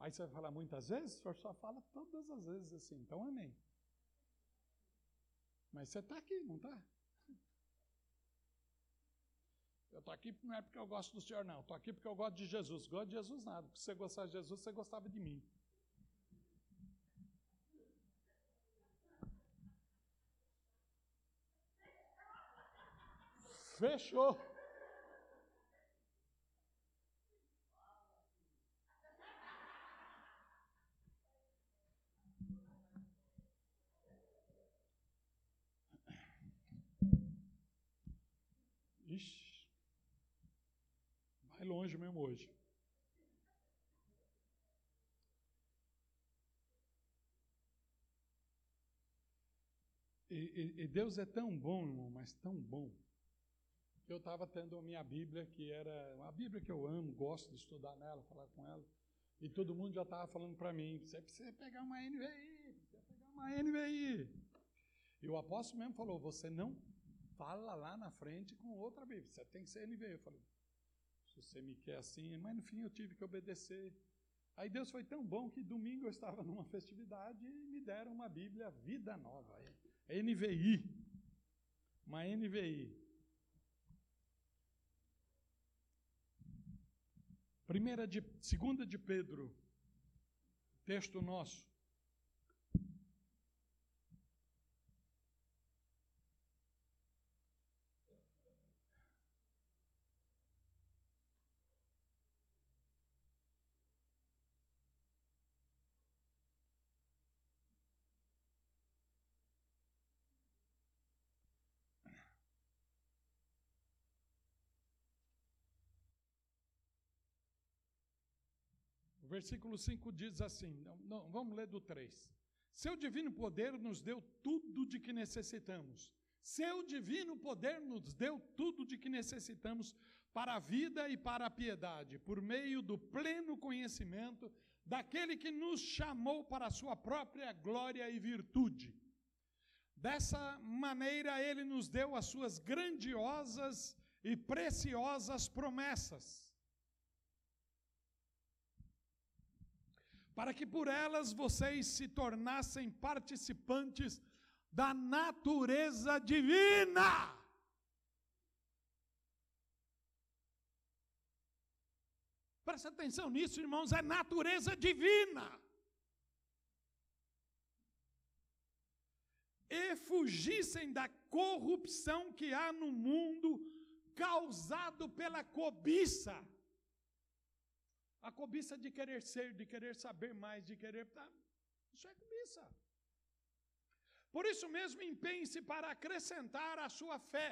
Aí você vai falar muitas vezes? O senhor só fala todas as vezes assim. Então, amém. Mas você está aqui, não está? Eu estou aqui não é porque eu gosto do Senhor, não. Estou aqui porque eu gosto de Jesus. Gosto de Jesus nada. Porque se você gostar de Jesus, você gostava de mim. Fechou. Mesmo hoje. E, e, e, Deus é tão bom, irmão, mas tão bom. Eu estava tendo a minha Bíblia, que era uma Bíblia que eu amo, gosto de estudar nela, falar com ela. E todo mundo já estava falando para mim: você precisa pegar uma NVI, precisa pegar uma NVI. E o apóstolo mesmo falou: você não fala lá na frente com outra Bíblia, você tem que ser NVI. Eu falei: se você me quer assim, mas no fim eu tive que obedecer. Aí Deus foi tão bom que domingo eu estava numa festividade e me deram uma Bíblia Vida Nova, é NVI, uma NVI. Primeira de, segunda de Pedro, texto nosso. Versículo 5 diz assim: não, não, vamos ler do 3. Seu divino poder nos deu tudo de que necessitamos. Seu divino poder nos deu tudo de que necessitamos para a vida e para a piedade, por meio do pleno conhecimento daquele que nos chamou para a sua própria glória e virtude. Dessa maneira, ele nos deu as suas grandiosas e preciosas promessas para que por elas vocês se tornassem participantes da natureza divina. Presta atenção nisso, irmãos, é natureza divina. E fugissem da corrupção que há no mundo causado pela cobiça. A cobiça de querer ser, de querer saber mais, de querer. Tá, isso é cobiça. Por isso mesmo, empenhe-se para acrescentar a sua fé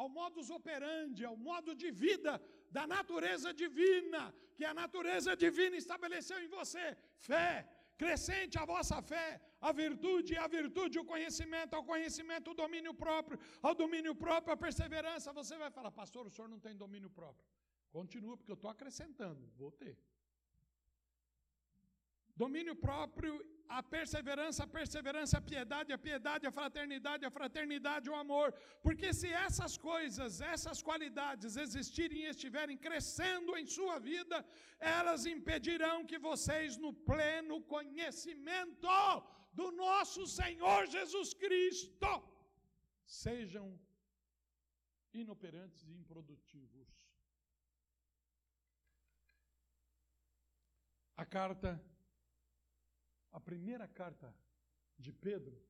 ao modus operandi, ao modo de vida da natureza divina, que a natureza divina estabeleceu em você. Fé, crescente a vossa fé, a virtude, a virtude, o conhecimento, ao conhecimento, o domínio próprio, ao domínio próprio, a perseverança. Você vai falar, pastor, o senhor não tem domínio próprio. Continua, porque eu estou acrescentando, vou ter. Domínio próprio, a perseverança, a perseverança, a piedade, a piedade, a fraternidade, a fraternidade, o amor. Porque se essas coisas, essas qualidades existirem e estiverem crescendo em sua vida, elas impedirão que vocês, no pleno conhecimento do nosso Senhor Jesus Cristo sejam inoperantes e improdutivos. A carta, a primeira carta de Pedro,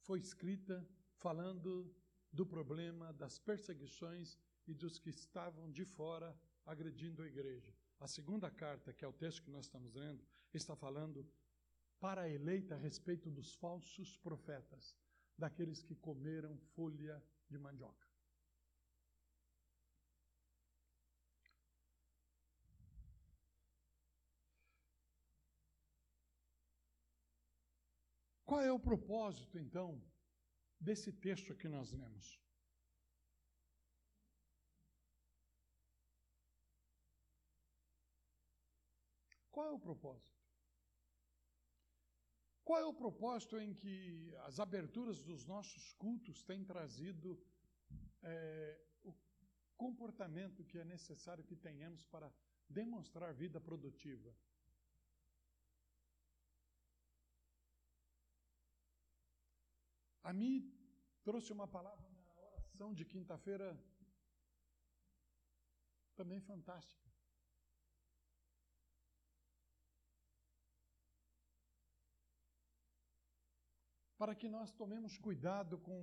foi escrita falando do problema das perseguições e dos que estavam de fora agredindo a igreja. A segunda carta, que é o texto que nós estamos lendo, está falando para a eleita a respeito dos falsos profetas, daqueles que comeram folha de mandioca. Qual é o propósito, então, desse texto que nós lemos? Qual é o propósito? Qual é o propósito em que as aberturas dos nossos cultos têm trazido é, o comportamento que é necessário que tenhamos para demonstrar vida produtiva? A mim trouxe uma palavra na oração de quinta-feira também fantástica. para que nós tomemos cuidado com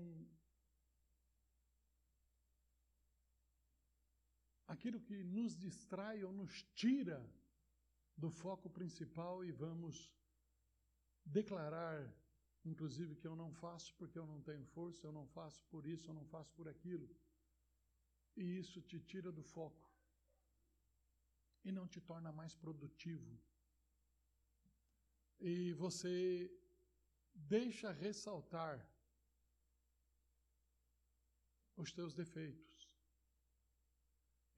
aquilo que nos distrai ou nos tira do foco principal e vamos declarar, inclusive, que eu não faço porque eu não tenho força, eu não faço por isso, eu não faço por aquilo. E isso te tira do foco e não te torna mais produtivo. E você deixa ressaltar os teus defeitos.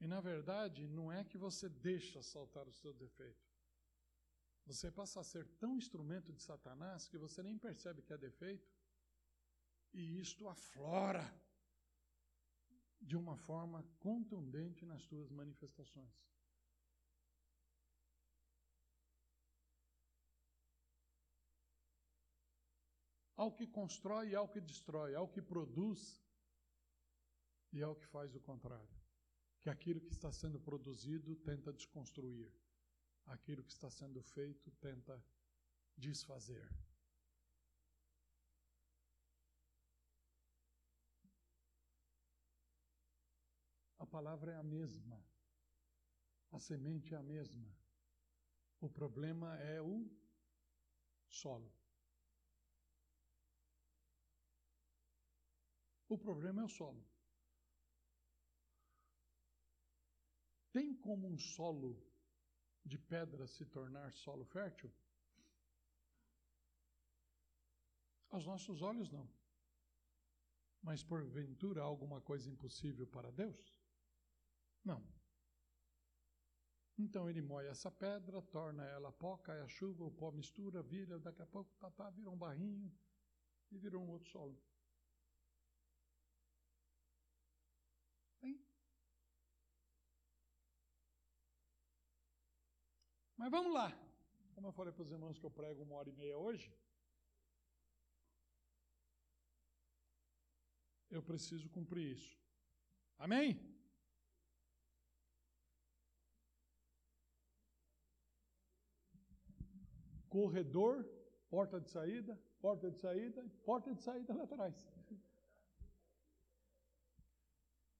E na verdade, não é que você deixa saltar os teus defeitos. Você passa a ser tão instrumento de Satanás que você nem percebe que é defeito, e isto aflora de uma forma contundente nas tuas manifestações. ao que constrói e ao que destrói, ao que produz e ao que faz o contrário. Que aquilo que está sendo produzido tenta desconstruir, aquilo que está sendo feito tenta desfazer. A palavra é a mesma, a semente é a mesma. O problema é o solo. O problema é o solo. Tem como um solo de pedra se tornar solo fértil? Aos nossos olhos, não. Mas porventura alguma coisa impossível para Deus? Não. Então ele moe essa pedra, torna ela pó, cai a chuva, o pó mistura, vira, daqui a pouco tá, tá, vira um barrinho e virou um outro solo. Mas vamos lá. Como eu falei para os irmãos que eu prego uma hora e meia hoje, eu preciso cumprir isso. Amém? Corredor, porta de saída, porta de saída, porta de saída lá atrás.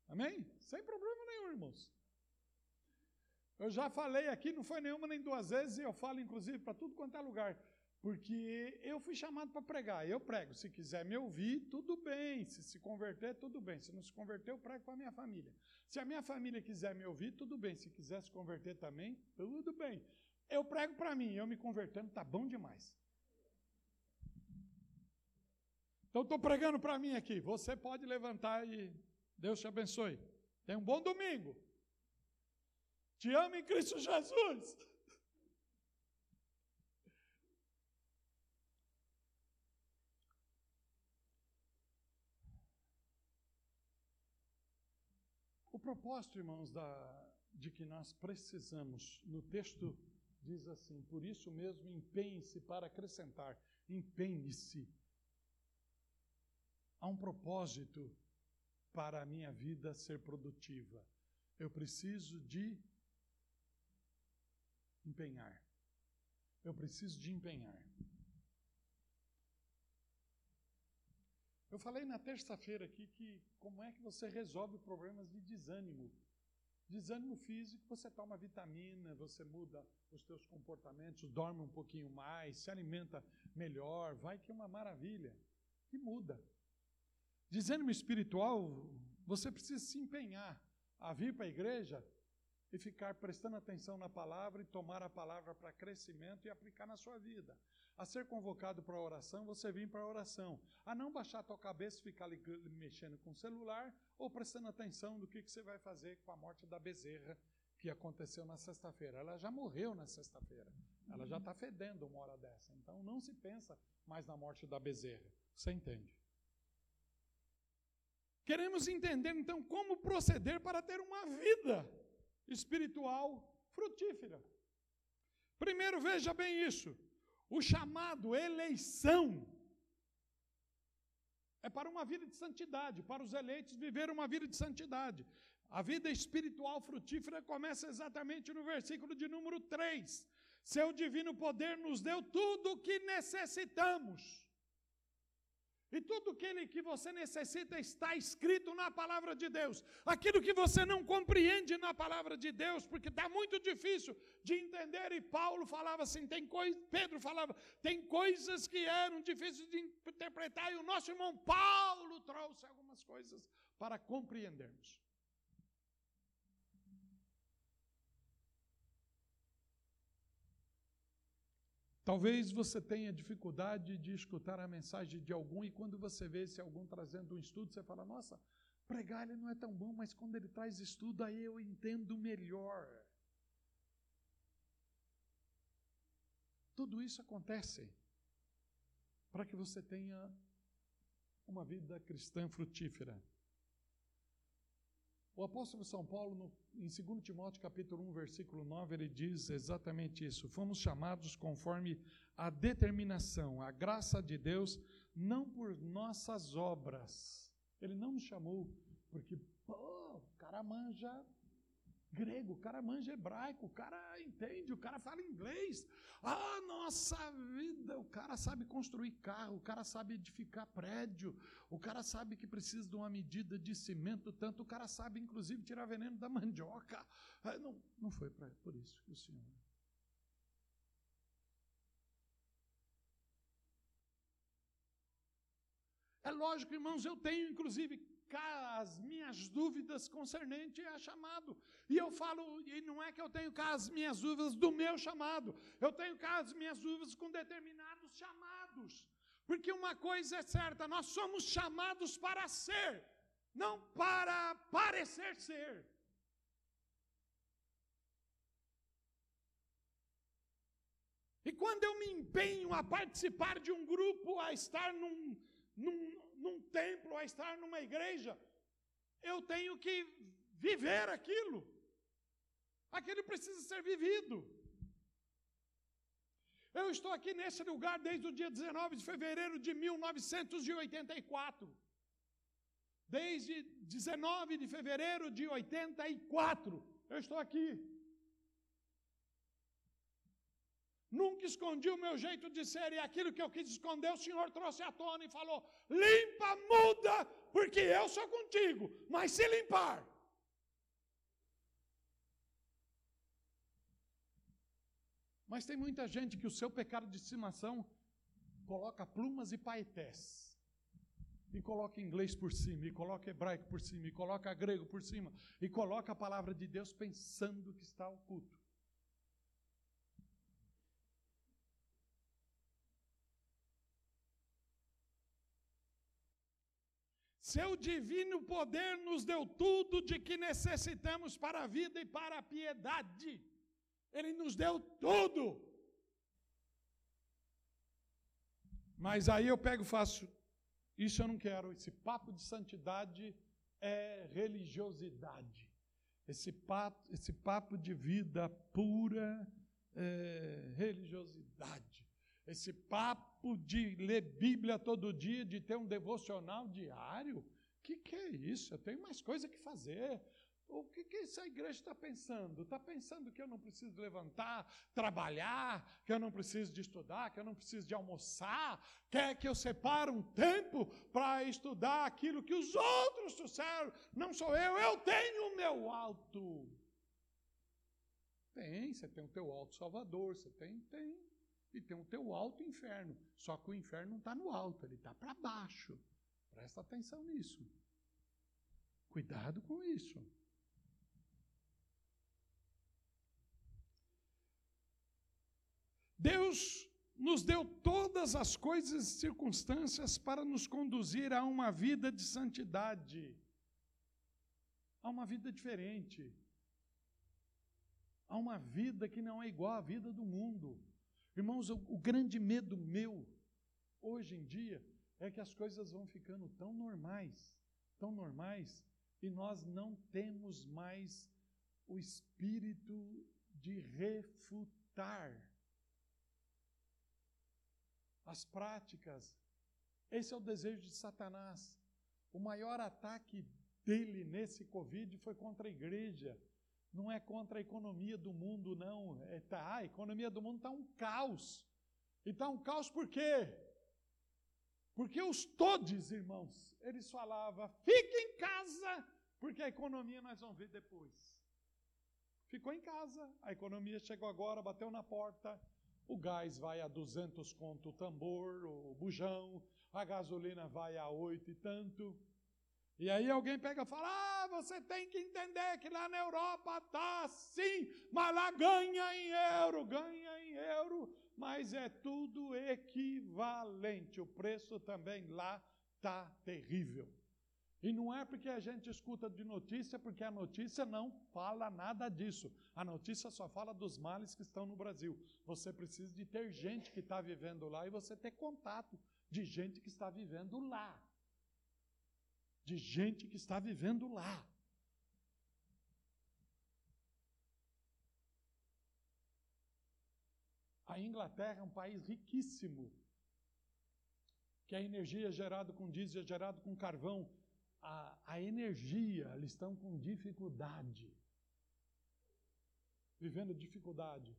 Amém? Sem problema nenhum, irmãos. Eu já falei aqui, não foi nenhuma nem duas vezes, e eu falo inclusive para tudo quanto é lugar, porque eu fui chamado para pregar, eu prego. Se quiser me ouvir, tudo bem. Se se converter, tudo bem. Se não se converter, eu prego para a minha família. Se a minha família quiser me ouvir, tudo bem. Se quiser se converter também, tudo bem. Eu prego para mim, eu me convertendo, tá bom demais. Então estou pregando para mim aqui. Você pode levantar e Deus te abençoe. Tenha um bom domingo. Te amo em Cristo Jesus. O propósito, irmãos, da, de que nós precisamos, no texto diz assim: por isso mesmo empenhe-se para acrescentar. empenhe-se. Há um propósito para a minha vida ser produtiva. Eu preciso de empenhar. Eu preciso de empenhar. Eu falei na terça-feira aqui que como é que você resolve problemas de desânimo. Desânimo físico, você toma vitamina, você muda os seus comportamentos, dorme um pouquinho mais, se alimenta melhor, vai que é uma maravilha. E muda. Desânimo espiritual, você precisa se empenhar a vir para a igreja e ficar prestando atenção na palavra e tomar a palavra para crescimento e aplicar na sua vida. A ser convocado para a oração, você vir para a oração. A não baixar a tua cabeça e ficar mexendo com o celular ou prestando atenção do que, que você vai fazer com a morte da bezerra que aconteceu na sexta-feira. Ela já morreu na sexta-feira. Ela já está fedendo uma hora dessa. Então não se pensa mais na morte da bezerra. Você entende? Queremos entender então como proceder para ter uma vida espiritual frutífera. Primeiro, veja bem isso. O chamado eleição é para uma vida de santidade, para os eleitos viver uma vida de santidade. A vida espiritual frutífera começa exatamente no versículo de número 3. Seu divino poder nos deu tudo o que necessitamos e tudo aquilo que você necessita está escrito na palavra de Deus. Aquilo que você não compreende na palavra de Deus, porque está muito difícil de entender. E Paulo falava assim, tem coisa, Pedro falava, tem coisas que eram difíceis de interpretar, e o nosso irmão Paulo trouxe algumas coisas para compreendermos. Talvez você tenha dificuldade de escutar a mensagem de algum e quando você vê esse algum trazendo um estudo, você fala: "Nossa, pregar ele não é tão bom, mas quando ele traz estudo aí eu entendo melhor". Tudo isso acontece para que você tenha uma vida cristã frutífera. O apóstolo São Paulo, em 2 Timóteo capítulo 1, versículo 9, ele diz exatamente isso. Fomos chamados conforme a determinação, a graça de Deus, não por nossas obras. Ele não nos chamou porque, pô, o cara manja grego, o cara manja hebraico, o cara entende, o cara fala inglês. Ah, nossa vida, o cara sabe construir carro, o cara sabe edificar prédio, o cara sabe que precisa de uma medida de cimento, tanto o cara sabe inclusive tirar veneno da mandioca. Ah, não, não foi pra, por isso que o Senhor. É lógico, irmãos, eu tenho inclusive as minhas dúvidas concernente a chamado. E eu falo, e não é que eu tenho cá as minhas dúvidas do meu chamado, eu tenho cá as minhas dúvidas com determinados chamados. Porque uma coisa é certa, nós somos chamados para ser, não para parecer ser. E quando eu me empenho a participar de um grupo, a estar num, num, num templo, a estar numa igreja, eu tenho que viver aquilo. Aquilo precisa ser vivido. Eu estou aqui nesse lugar desde o dia 19 de fevereiro de 1984. Desde 19 de fevereiro de 84, eu estou aqui. Nunca escondi o meu jeito de ser, e aquilo que eu quis esconder, o Senhor trouxe à tona e falou: limpa, muda, porque eu sou contigo, mas se limpar. Mas tem muita gente que o seu pecado de estimação coloca plumas e paetés. E coloca inglês por cima, e coloca hebraico por cima, e coloca grego por cima, e coloca a palavra de Deus pensando que está oculto. Seu divino poder nos deu tudo de que necessitamos para a vida e para a piedade. Ele nos deu tudo. Mas aí eu pego e faço, isso eu não quero. Esse papo de santidade é religiosidade. Esse papo, esse papo de vida pura é religiosidade. Esse papo de ler Bíblia todo dia, de ter um devocional diário? O que, que é isso? Eu tenho mais coisa que fazer. O que, que essa igreja está pensando? Está pensando que eu não preciso levantar, trabalhar, que eu não preciso de estudar, que eu não preciso de almoçar? Quer que eu separe um tempo para estudar aquilo que os outros trouxeram? Não sou eu, eu tenho o meu alto. Tem, você tem o teu alto Salvador, você tem, tem. E tem o teu alto inferno. Só que o inferno não está no alto, ele está para baixo. Presta atenção nisso. Cuidado com isso. Deus nos deu todas as coisas e circunstâncias para nos conduzir a uma vida de santidade, a uma vida diferente, a uma vida que não é igual à vida do mundo. Irmãos, o, o grande medo meu, hoje em dia, é que as coisas vão ficando tão normais, tão normais, e nós não temos mais o espírito de refutar as práticas. Esse é o desejo de Satanás. O maior ataque dele nesse Covid foi contra a igreja. Não é contra a economia do mundo, não. É, tá, a economia do mundo está um caos. E está um caos por quê? Porque os todes, irmãos, eles falavam, fique em casa, porque a economia nós vamos ver depois. Ficou em casa, a economia chegou agora, bateu na porta, o gás vai a 200 conto o tambor, o bujão, a gasolina vai a oito e tanto. E aí alguém pega e fala: Ah, você tem que entender que lá na Europa está assim, mas lá ganha em euro, ganha em euro, mas é tudo equivalente. O preço também lá está terrível. E não é porque a gente escuta de notícia, porque a notícia não fala nada disso. A notícia só fala dos males que estão no Brasil. Você precisa de ter gente que está vivendo lá e você ter contato de gente que está vivendo lá. De gente que está vivendo lá. A Inglaterra é um país riquíssimo, que a energia é gerada com diesel, é gerada com carvão, a, a energia, eles estão com dificuldade. Vivendo dificuldade.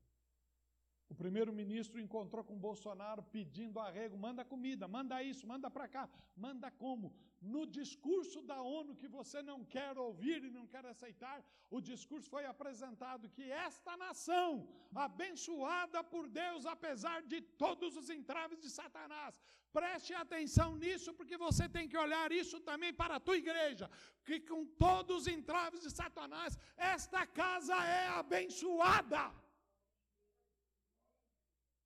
O primeiro-ministro encontrou com Bolsonaro pedindo arrego, manda comida, manda isso, manda para cá, manda como? No discurso da ONU que você não quer ouvir e não quer aceitar, o discurso foi apresentado que esta nação, abençoada por Deus, apesar de todos os entraves de Satanás, Preste atenção nisso, porque você tem que olhar isso também para a tua igreja. Que com todos os entraves de Satanás, esta casa é abençoada.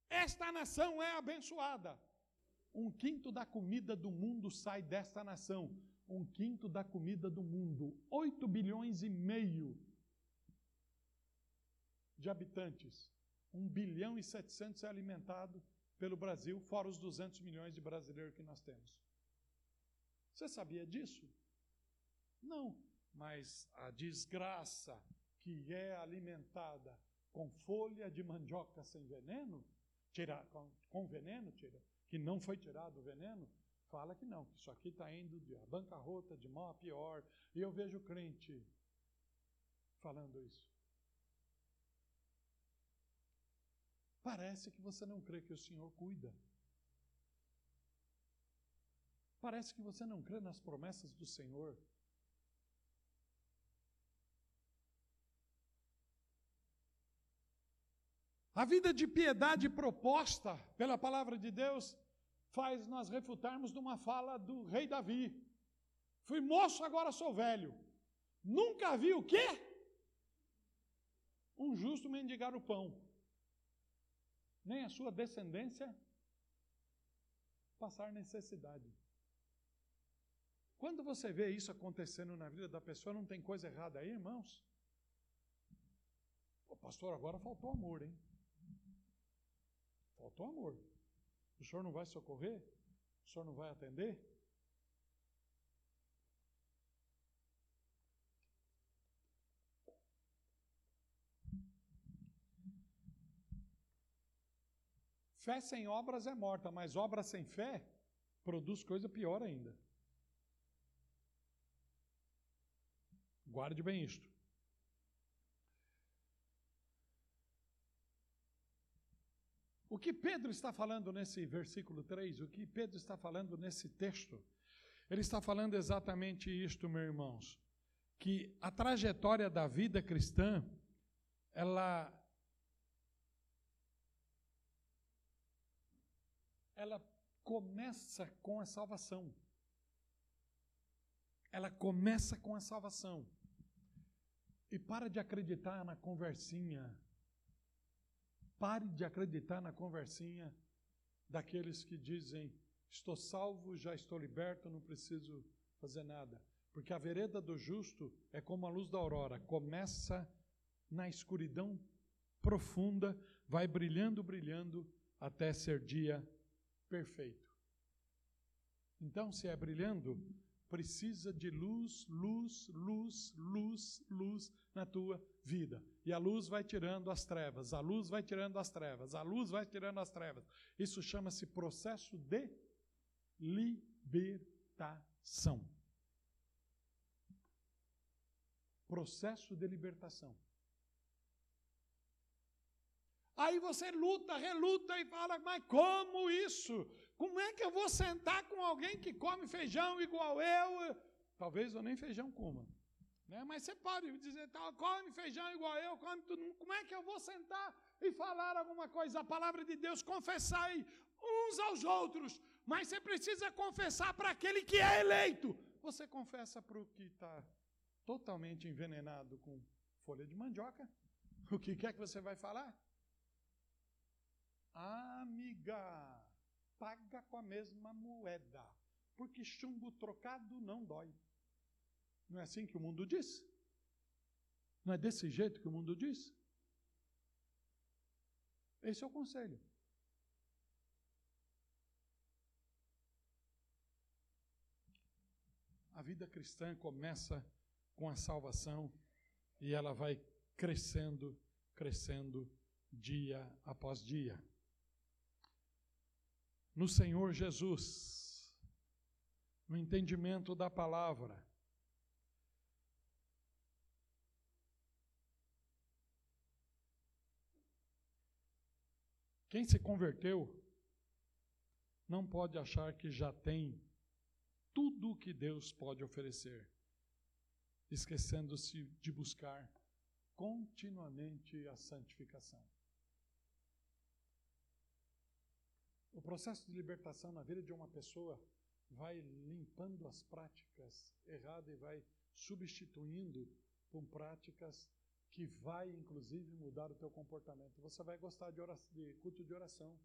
Esta nação é abençoada. Um quinto da comida do mundo sai desta nação. Um quinto da comida do mundo. 8 bilhões e meio de habitantes. 1 bilhão e 700 é alimentado pelo Brasil, fora os 200 milhões de brasileiros que nós temos. Você sabia disso? Não, mas a desgraça que é alimentada com folha de mandioca sem veneno, tira, com, com veneno, tira, que não foi tirado o veneno, fala que não, que isso aqui está indo de bancarrota de mal a pior. E eu vejo crente falando isso. Parece que você não crê que o Senhor cuida. Parece que você não crê nas promessas do Senhor. A vida de piedade proposta pela palavra de Deus faz nós refutarmos numa fala do rei Davi. Fui moço, agora sou velho. Nunca vi o quê? Um justo mendigar o pão nem a sua descendência passar necessidade. Quando você vê isso acontecendo na vida da pessoa, não tem coisa errada aí, irmãos? Pô, pastor, agora faltou amor, hein? Faltou amor. O senhor não vai socorrer? O senhor não vai atender? Fé sem obras é morta, mas obra sem fé produz coisa pior ainda. Guarde bem isto. O que Pedro está falando nesse versículo 3, o que Pedro está falando nesse texto, ele está falando exatamente isto, meus irmãos, que a trajetória da vida cristã, ela ela começa com a salvação. Ela começa com a salvação. E para de acreditar na conversinha. Pare de acreditar na conversinha daqueles que dizem: estou salvo, já estou liberto, não preciso fazer nada. Porque a vereda do justo é como a luz da aurora, começa na escuridão profunda, vai brilhando, brilhando, até ser dia perfeito. Então, se é brilhando, precisa de luz, luz, luz, luz, luz na tua vida. E a luz vai tirando as trevas, a luz vai tirando as trevas, a luz vai tirando as trevas. Isso chama-se processo de libertação. Processo de libertação. Aí você luta, reluta e fala, mas como isso? Como é que eu vou sentar com alguém que come feijão igual eu? Talvez eu nem feijão coma. Né? Mas você pode dizer, tá, come feijão igual eu, come tudo. Como é que eu vou sentar e falar alguma coisa? A palavra de Deus, confessai uns aos outros. Mas você precisa confessar para aquele que é eleito. Você confessa para o que está totalmente envenenado com folha de mandioca. O que quer que você vai falar? Amiga, paga com a mesma moeda, porque chumbo trocado não dói. Não é assim que o mundo diz? Não é desse jeito que o mundo diz? Esse é o conselho. A vida cristã começa com a salvação e ela vai crescendo, crescendo dia após dia no Senhor Jesus, no entendimento da palavra. Quem se converteu não pode achar que já tem tudo o que Deus pode oferecer, esquecendo-se de buscar continuamente a santificação. O processo de libertação na vida de uma pessoa vai limpando as práticas erradas e vai substituindo por práticas que vai inclusive mudar o teu comportamento. Você vai gostar de, oração, de culto de oração.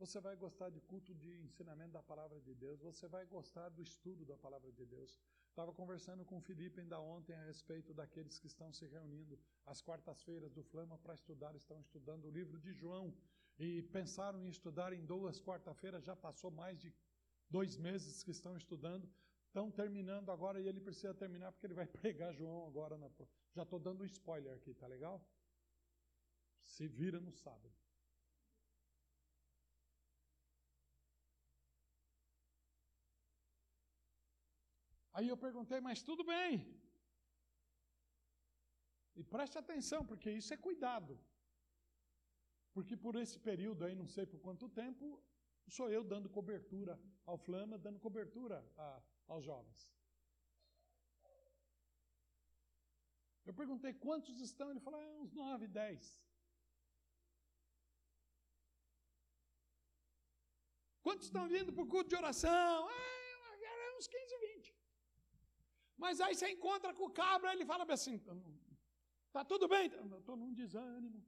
Você vai gostar de culto de ensinamento da palavra de Deus. Você vai gostar do estudo da palavra de Deus. Estava conversando com o Felipe ainda ontem a respeito daqueles que estão se reunindo às quartas-feiras do Flama para estudar, estão estudando o livro de João e pensaram em estudar em duas quarta-feiras, já passou mais de dois meses que estão estudando, estão terminando agora e ele precisa terminar porque ele vai pregar João agora. Na... Já estou dando spoiler aqui, tá legal? Se vira no sábado. Aí eu perguntei, mas tudo bem. E preste atenção, porque isso é cuidado. Porque por esse período aí, não sei por quanto tempo, sou eu dando cobertura ao Flama, dando cobertura a, aos jovens. Eu perguntei quantos estão, ele falou, ah, uns nove, dez. Quantos estão vindo para o culto de oração? Ah, uns 15, 20. Mas aí você encontra com o cabra, ele fala assim, tá tudo bem? Estou num desânimo.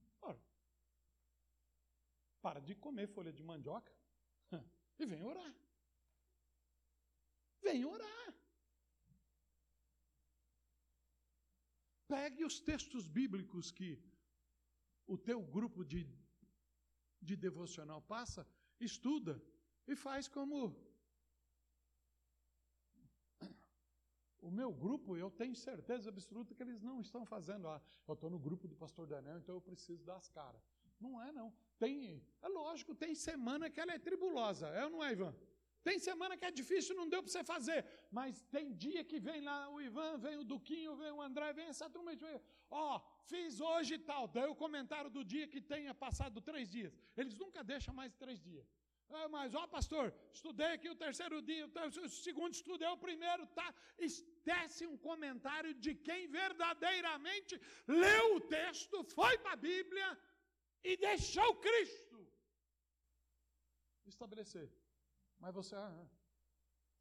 Para de comer folha de mandioca e vem orar. Vem orar. Pegue os textos bíblicos que o teu grupo de, de devocional passa, estuda e faz como o meu grupo, eu tenho certeza absoluta que eles não estão fazendo. Ah, eu estou no grupo do pastor Daniel, então eu preciso dar as caras. Não é, não. Tem, é lógico, tem semana que ela é tribulosa, é ou não é, Ivan? Tem semana que é difícil, não deu para você fazer. Mas tem dia que vem lá o Ivan, vem o Duquinho, vem o André, vem essa turma. Ó, oh, fiz hoje e tal. Daí o comentário do dia que tenha passado três dias. Eles nunca deixam mais de três dias. Ah, mas, ó, pastor, estudei aqui o terceiro dia, o segundo estudei o primeiro, tá? Desce um comentário de quem verdadeiramente leu o texto, foi para a Bíblia e deixou Cristo estabelecer. Mas você, ah,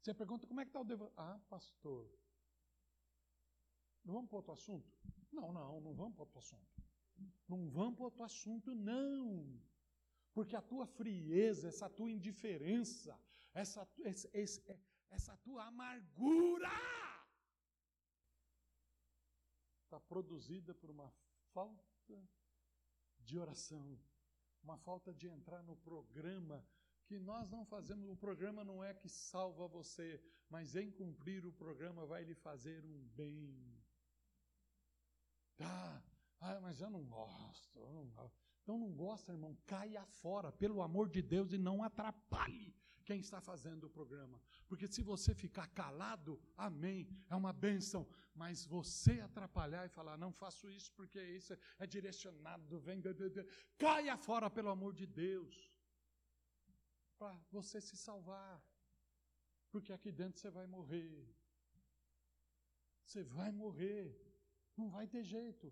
você pergunta como é que está o devocional. Ah, pastor, não vamos para outro assunto? Não, não, não vamos para outro assunto. Não vamos para outro assunto, não. Porque a tua frieza, essa tua indiferença, essa, essa, essa tua amargura está produzida por uma falta de oração, uma falta de entrar no programa que nós não fazemos. O programa não é que salva você, mas em cumprir o programa vai lhe fazer um bem. Ah, ah mas eu não gosto, eu não gosto. Então não gosta, irmão, caia fora, pelo amor de Deus, e não atrapalhe quem está fazendo o programa. Porque se você ficar calado, amém, é uma bênção. Mas você atrapalhar e falar, não faço isso porque isso é direcionado, vem, caia fora, pelo amor de Deus. Para você se salvar. Porque aqui dentro você vai morrer. Você vai morrer. Não vai ter jeito.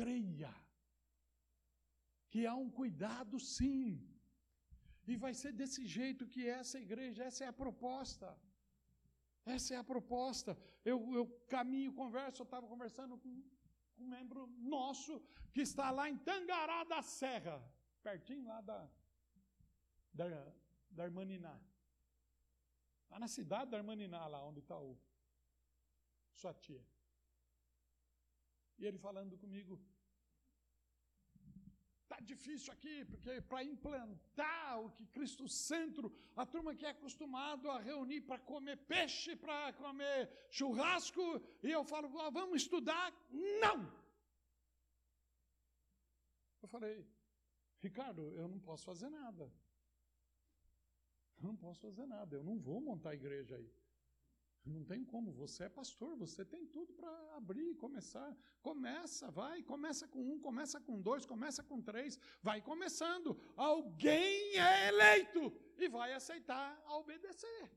creia que há um cuidado sim. E vai ser desse jeito que essa igreja, essa é a proposta. Essa é a proposta. Eu, eu caminho, converso, eu estava conversando com um membro nosso que está lá em Tangará da Serra, pertinho lá da, da, da Armaniná. Lá na cidade da Armaniná, lá onde está o sua tia. E ele falando comigo, tá difícil aqui, porque para implantar o que Cristo Centro, a turma que é acostumado a reunir para comer peixe, para comer churrasco, e eu falo, ah, vamos estudar? Não! Eu falei, Ricardo, eu não posso fazer nada. Eu não posso fazer nada, eu não vou montar igreja aí. Não tem como, você é pastor, você tem tudo para abrir, começar. Começa, vai, começa com um, começa com dois, começa com três, vai começando. Alguém é eleito e vai aceitar a obedecer.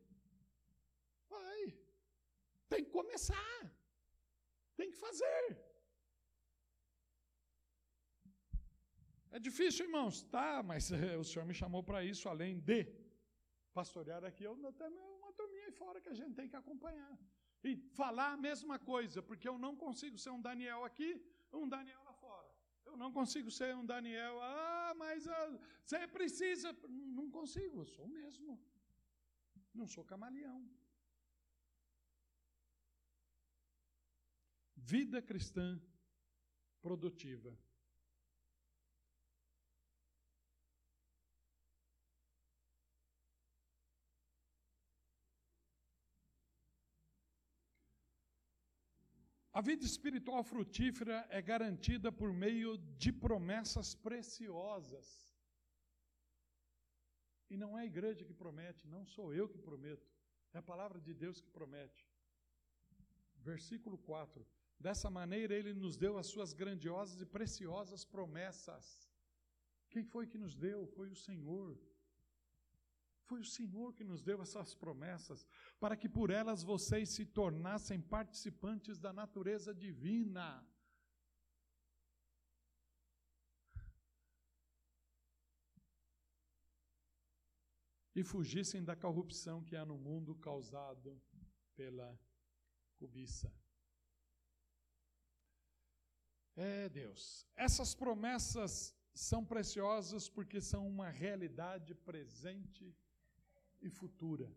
Vai. Tem que começar. Tem que fazer. É difícil, irmãos, tá, mas o Senhor me chamou para isso, além de pastorear aqui, eu turminha aí fora que a gente tem que acompanhar. E falar a mesma coisa, porque eu não consigo ser um Daniel aqui, um Daniel lá fora. Eu não consigo ser um Daniel, ah, mas ah, você precisa. Não consigo, eu sou o mesmo. Não sou camaleão. Vida cristã produtiva. A vida espiritual frutífera é garantida por meio de promessas preciosas. E não é a igreja que promete, não sou eu que prometo, é a palavra de Deus que promete. Versículo 4: Dessa maneira ele nos deu as suas grandiosas e preciosas promessas. Quem foi que nos deu? Foi o Senhor. Foi o Senhor que nos deu essas promessas, para que por elas vocês se tornassem participantes da natureza divina. E fugissem da corrupção que há no mundo causado pela cobiça. É Deus. Essas promessas são preciosas porque são uma realidade presente e futura.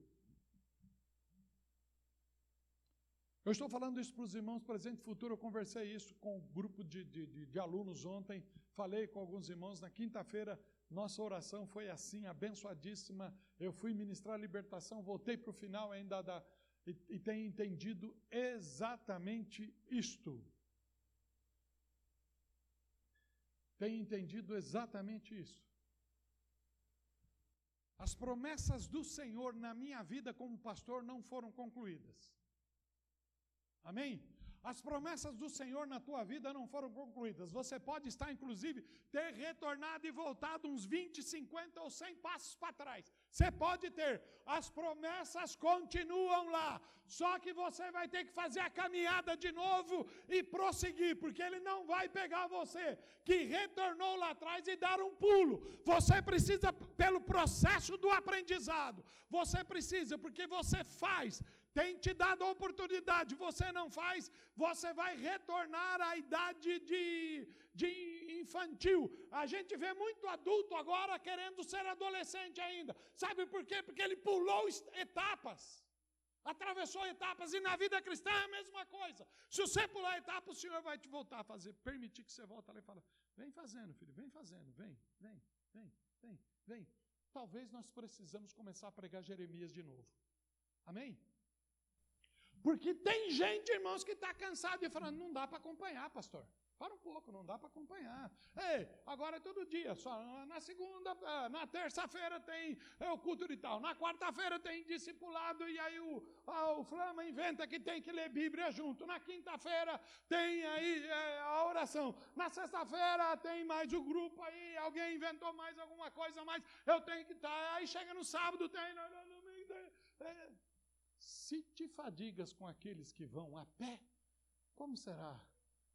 Eu estou falando isso para os irmãos presente e futuro. Eu conversei isso com um grupo de, de, de alunos ontem. Falei com alguns irmãos. Na quinta-feira, nossa oração foi assim, abençoadíssima. Eu fui ministrar a libertação, voltei para o final ainda da, e, e tenho entendido exatamente isto. tem entendido exatamente isso. As promessas do Senhor na minha vida como pastor não foram concluídas. Amém? As promessas do Senhor na tua vida não foram concluídas. Você pode estar, inclusive, ter retornado e voltado uns 20, 50 ou 100 passos para trás. Você pode ter. As promessas continuam lá. Só que você vai ter que fazer a caminhada de novo e prosseguir, porque Ele não vai pegar você que retornou lá atrás e dar um pulo. Você precisa, pelo processo do aprendizado, você precisa, porque você faz tem te dado a oportunidade, você não faz, você vai retornar à idade de, de infantil. A gente vê muito adulto agora querendo ser adolescente ainda. Sabe por quê? Porque ele pulou etapas. Atravessou etapas e na vida cristã é a mesma coisa. Se você pular etapas, o Senhor vai te voltar a fazer, permitir que você volte lá e fala: vem fazendo, filho, vem fazendo, vem, vem, vem, vem, vem. Talvez nós precisamos começar a pregar Jeremias de novo. Amém? Porque tem gente, irmãos, que está cansado e falando, não dá para acompanhar, pastor. Para um pouco, não dá para acompanhar. Ei, agora é todo dia, só na segunda, ah, na terça-feira tem é, o culto e tal, na quarta-feira tem discipulado e aí o, a, o Flama inventa que tem que ler Bíblia junto, na quinta-feira tem aí é, a oração, na sexta-feira tem mais o grupo aí, alguém inventou mais alguma coisa mais, eu tenho que estar, tá, aí chega no sábado tem, no, tem. É, se te fadigas com aqueles que vão a pé, como será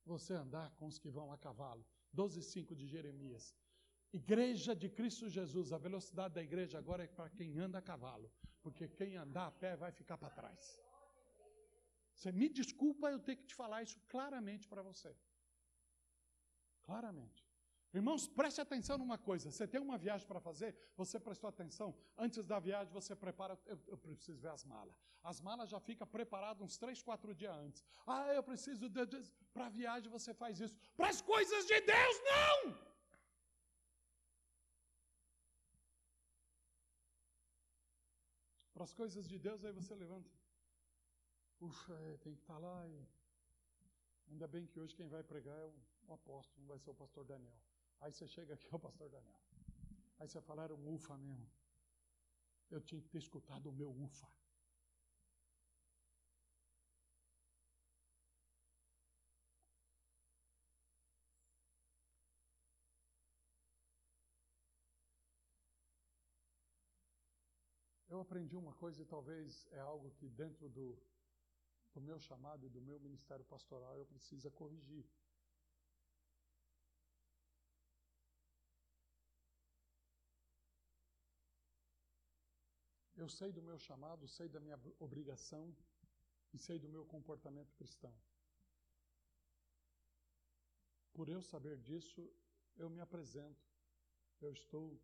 você andar com os que vão a cavalo? 12,5 de Jeremias. Igreja de Cristo Jesus, a velocidade da igreja agora é para quem anda a cavalo, porque quem andar a pé vai ficar para trás. Você me desculpa eu ter que te falar isso claramente para você. Claramente. Irmãos, preste atenção numa coisa. Você tem uma viagem para fazer, você prestou atenção. Antes da viagem, você prepara. Eu, eu preciso ver as malas. As malas já ficam preparadas uns três, quatro dias antes. Ah, eu preciso. De, de, para viagem, você faz isso. Para as coisas de Deus, não! Para as coisas de Deus, aí você levanta. Puxa, é, tem que estar tá lá. E... Ainda bem que hoje quem vai pregar é o, o apóstolo, não vai ser o pastor Daniel. Aí você chega aqui, o pastor Daniel. Aí você fala, era um ufa mesmo. Eu tinha que ter escutado o meu ufa. Eu aprendi uma coisa e talvez é algo que dentro do, do meu chamado e do meu ministério pastoral eu preciso corrigir. Eu sei do meu chamado, sei da minha obrigação e sei do meu comportamento cristão. Por eu saber disso, eu me apresento. Eu estou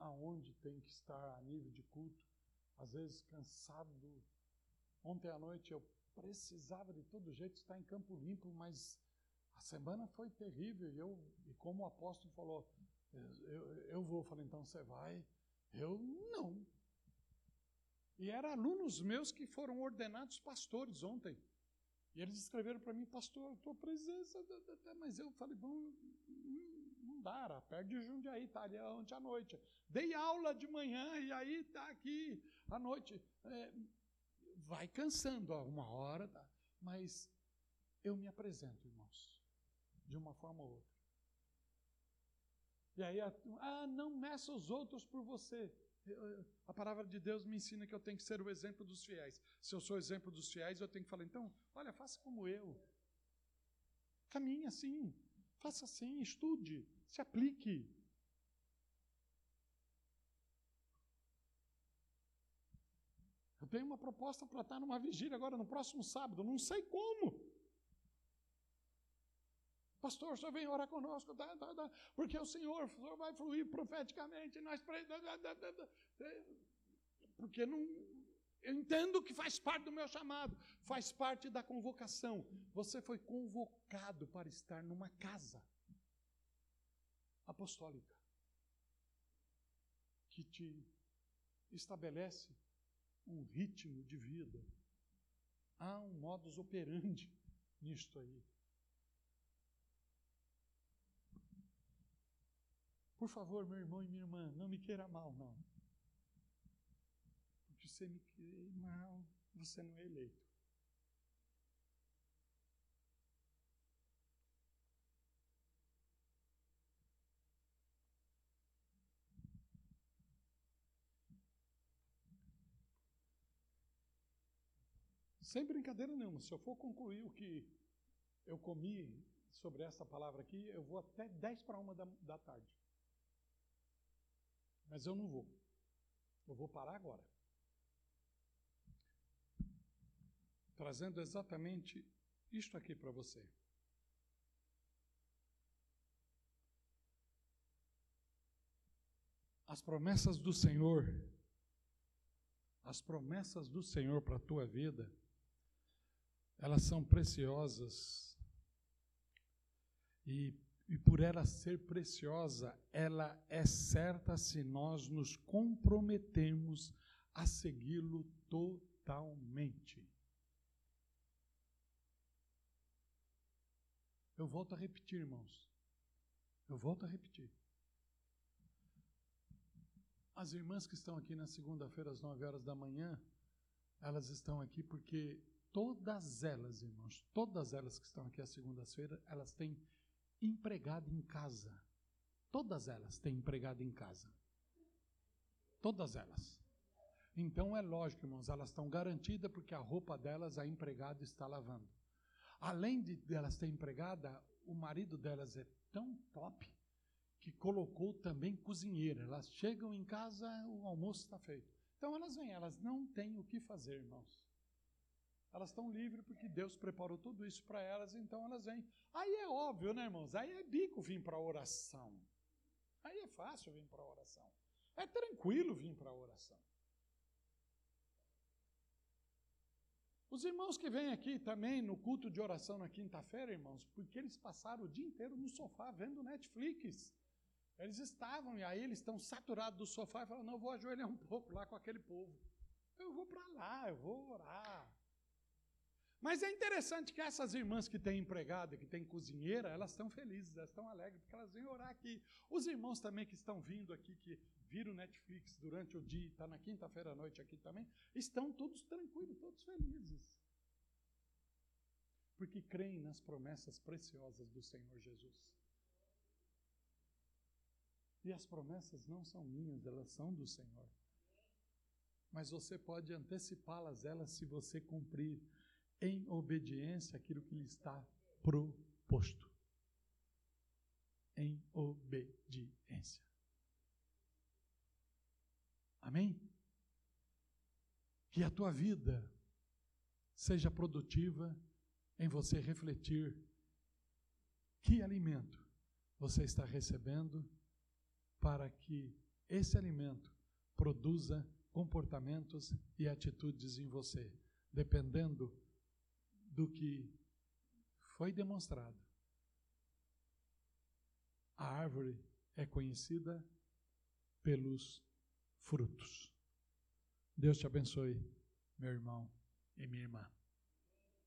aonde tem que estar a nível de culto, às vezes cansado. Ontem à noite eu precisava de todo jeito estar em campo limpo, mas a semana foi terrível. E, eu, e como o apóstolo falou, eu, eu vou. Eu falei, então você vai? Eu não. E eram alunos meus que foram ordenados pastores ontem. E eles escreveram para mim, pastor, tua presença. Mas eu falei, bom, dá, perto de Jundiaí, está ali ontem à noite. Dei aula de manhã e aí está aqui à noite. É, vai cansando, ó, uma hora, tá. mas eu me apresento, irmãos, de uma forma ou outra. E aí, ah, não meça os outros por você a palavra de Deus me ensina que eu tenho que ser o exemplo dos fiéis. Se eu sou exemplo dos fiéis, eu tenho que falar, então, olha, faça como eu. Caminhe assim, faça assim, estude, se aplique. Eu tenho uma proposta para estar numa vigília agora no próximo sábado, não sei como. Pastor, senhor vem orar conosco, tá, tá, tá, porque o senhor, o senhor vai fluir profeticamente. Nós porque não, eu entendo que faz parte do meu chamado, faz parte da convocação. Você foi convocado para estar numa casa apostólica que te estabelece um ritmo de vida. Há um modus operandi nisto aí. Por favor, meu irmão e minha irmã, não me queira mal, não. Porque você me queira mal, você não é eleito. Sem brincadeira nenhuma, se eu for concluir o que eu comi sobre essa palavra aqui, eu vou até 10 para uma da, da tarde. Mas eu não vou. Eu vou parar agora. Trazendo exatamente isto aqui para você. As promessas do Senhor, as promessas do Senhor para a tua vida, elas são preciosas. E, e por ela ser preciosa, ela é certa se nós nos comprometemos a segui-lo totalmente. Eu volto a repetir, irmãos. Eu volto a repetir. As irmãs que estão aqui na segunda-feira às nove horas da manhã, elas estão aqui porque Todas elas, irmãos, todas elas que estão aqui às segundas-feiras, elas têm empregado em casa. Todas elas têm empregado em casa. Todas elas. Então é lógico, irmãos, elas estão garantidas porque a roupa delas a empregada está lavando. Além de elas terem empregada, o marido delas é tão top que colocou também cozinheira. Elas chegam em casa, o almoço está feito. Então elas vêm, elas não têm o que fazer, irmãos. Elas estão livres porque Deus preparou tudo isso para elas, então elas vêm. Aí é óbvio, né, irmãos? Aí é bico vir para a oração. Aí é fácil vir para a oração. É tranquilo vir para a oração. Os irmãos que vêm aqui também no culto de oração na quinta-feira, irmãos, porque eles passaram o dia inteiro no sofá vendo Netflix. Eles estavam, e aí eles estão saturados do sofá e falam: Não, eu vou ajoelhar um pouco lá com aquele povo. Eu vou para lá, eu vou orar. Mas é interessante que essas irmãs que têm empregada, que têm cozinheira, elas estão felizes, elas estão alegres, porque elas vêm orar aqui. Os irmãos também que estão vindo aqui, que viram Netflix durante o dia, está na quinta-feira à noite aqui também, estão todos tranquilos, todos felizes. Porque creem nas promessas preciosas do Senhor Jesus. E as promessas não são minhas, elas são do Senhor. Mas você pode antecipá-las, elas, se você cumprir em obediência àquilo que lhe está proposto. Em obediência. Amém? Que a tua vida seja produtiva em você refletir que alimento você está recebendo para que esse alimento produza comportamentos e atitudes em você, dependendo do que foi demonstrado. A árvore é conhecida pelos frutos. Deus te abençoe, meu irmão e minha irmã.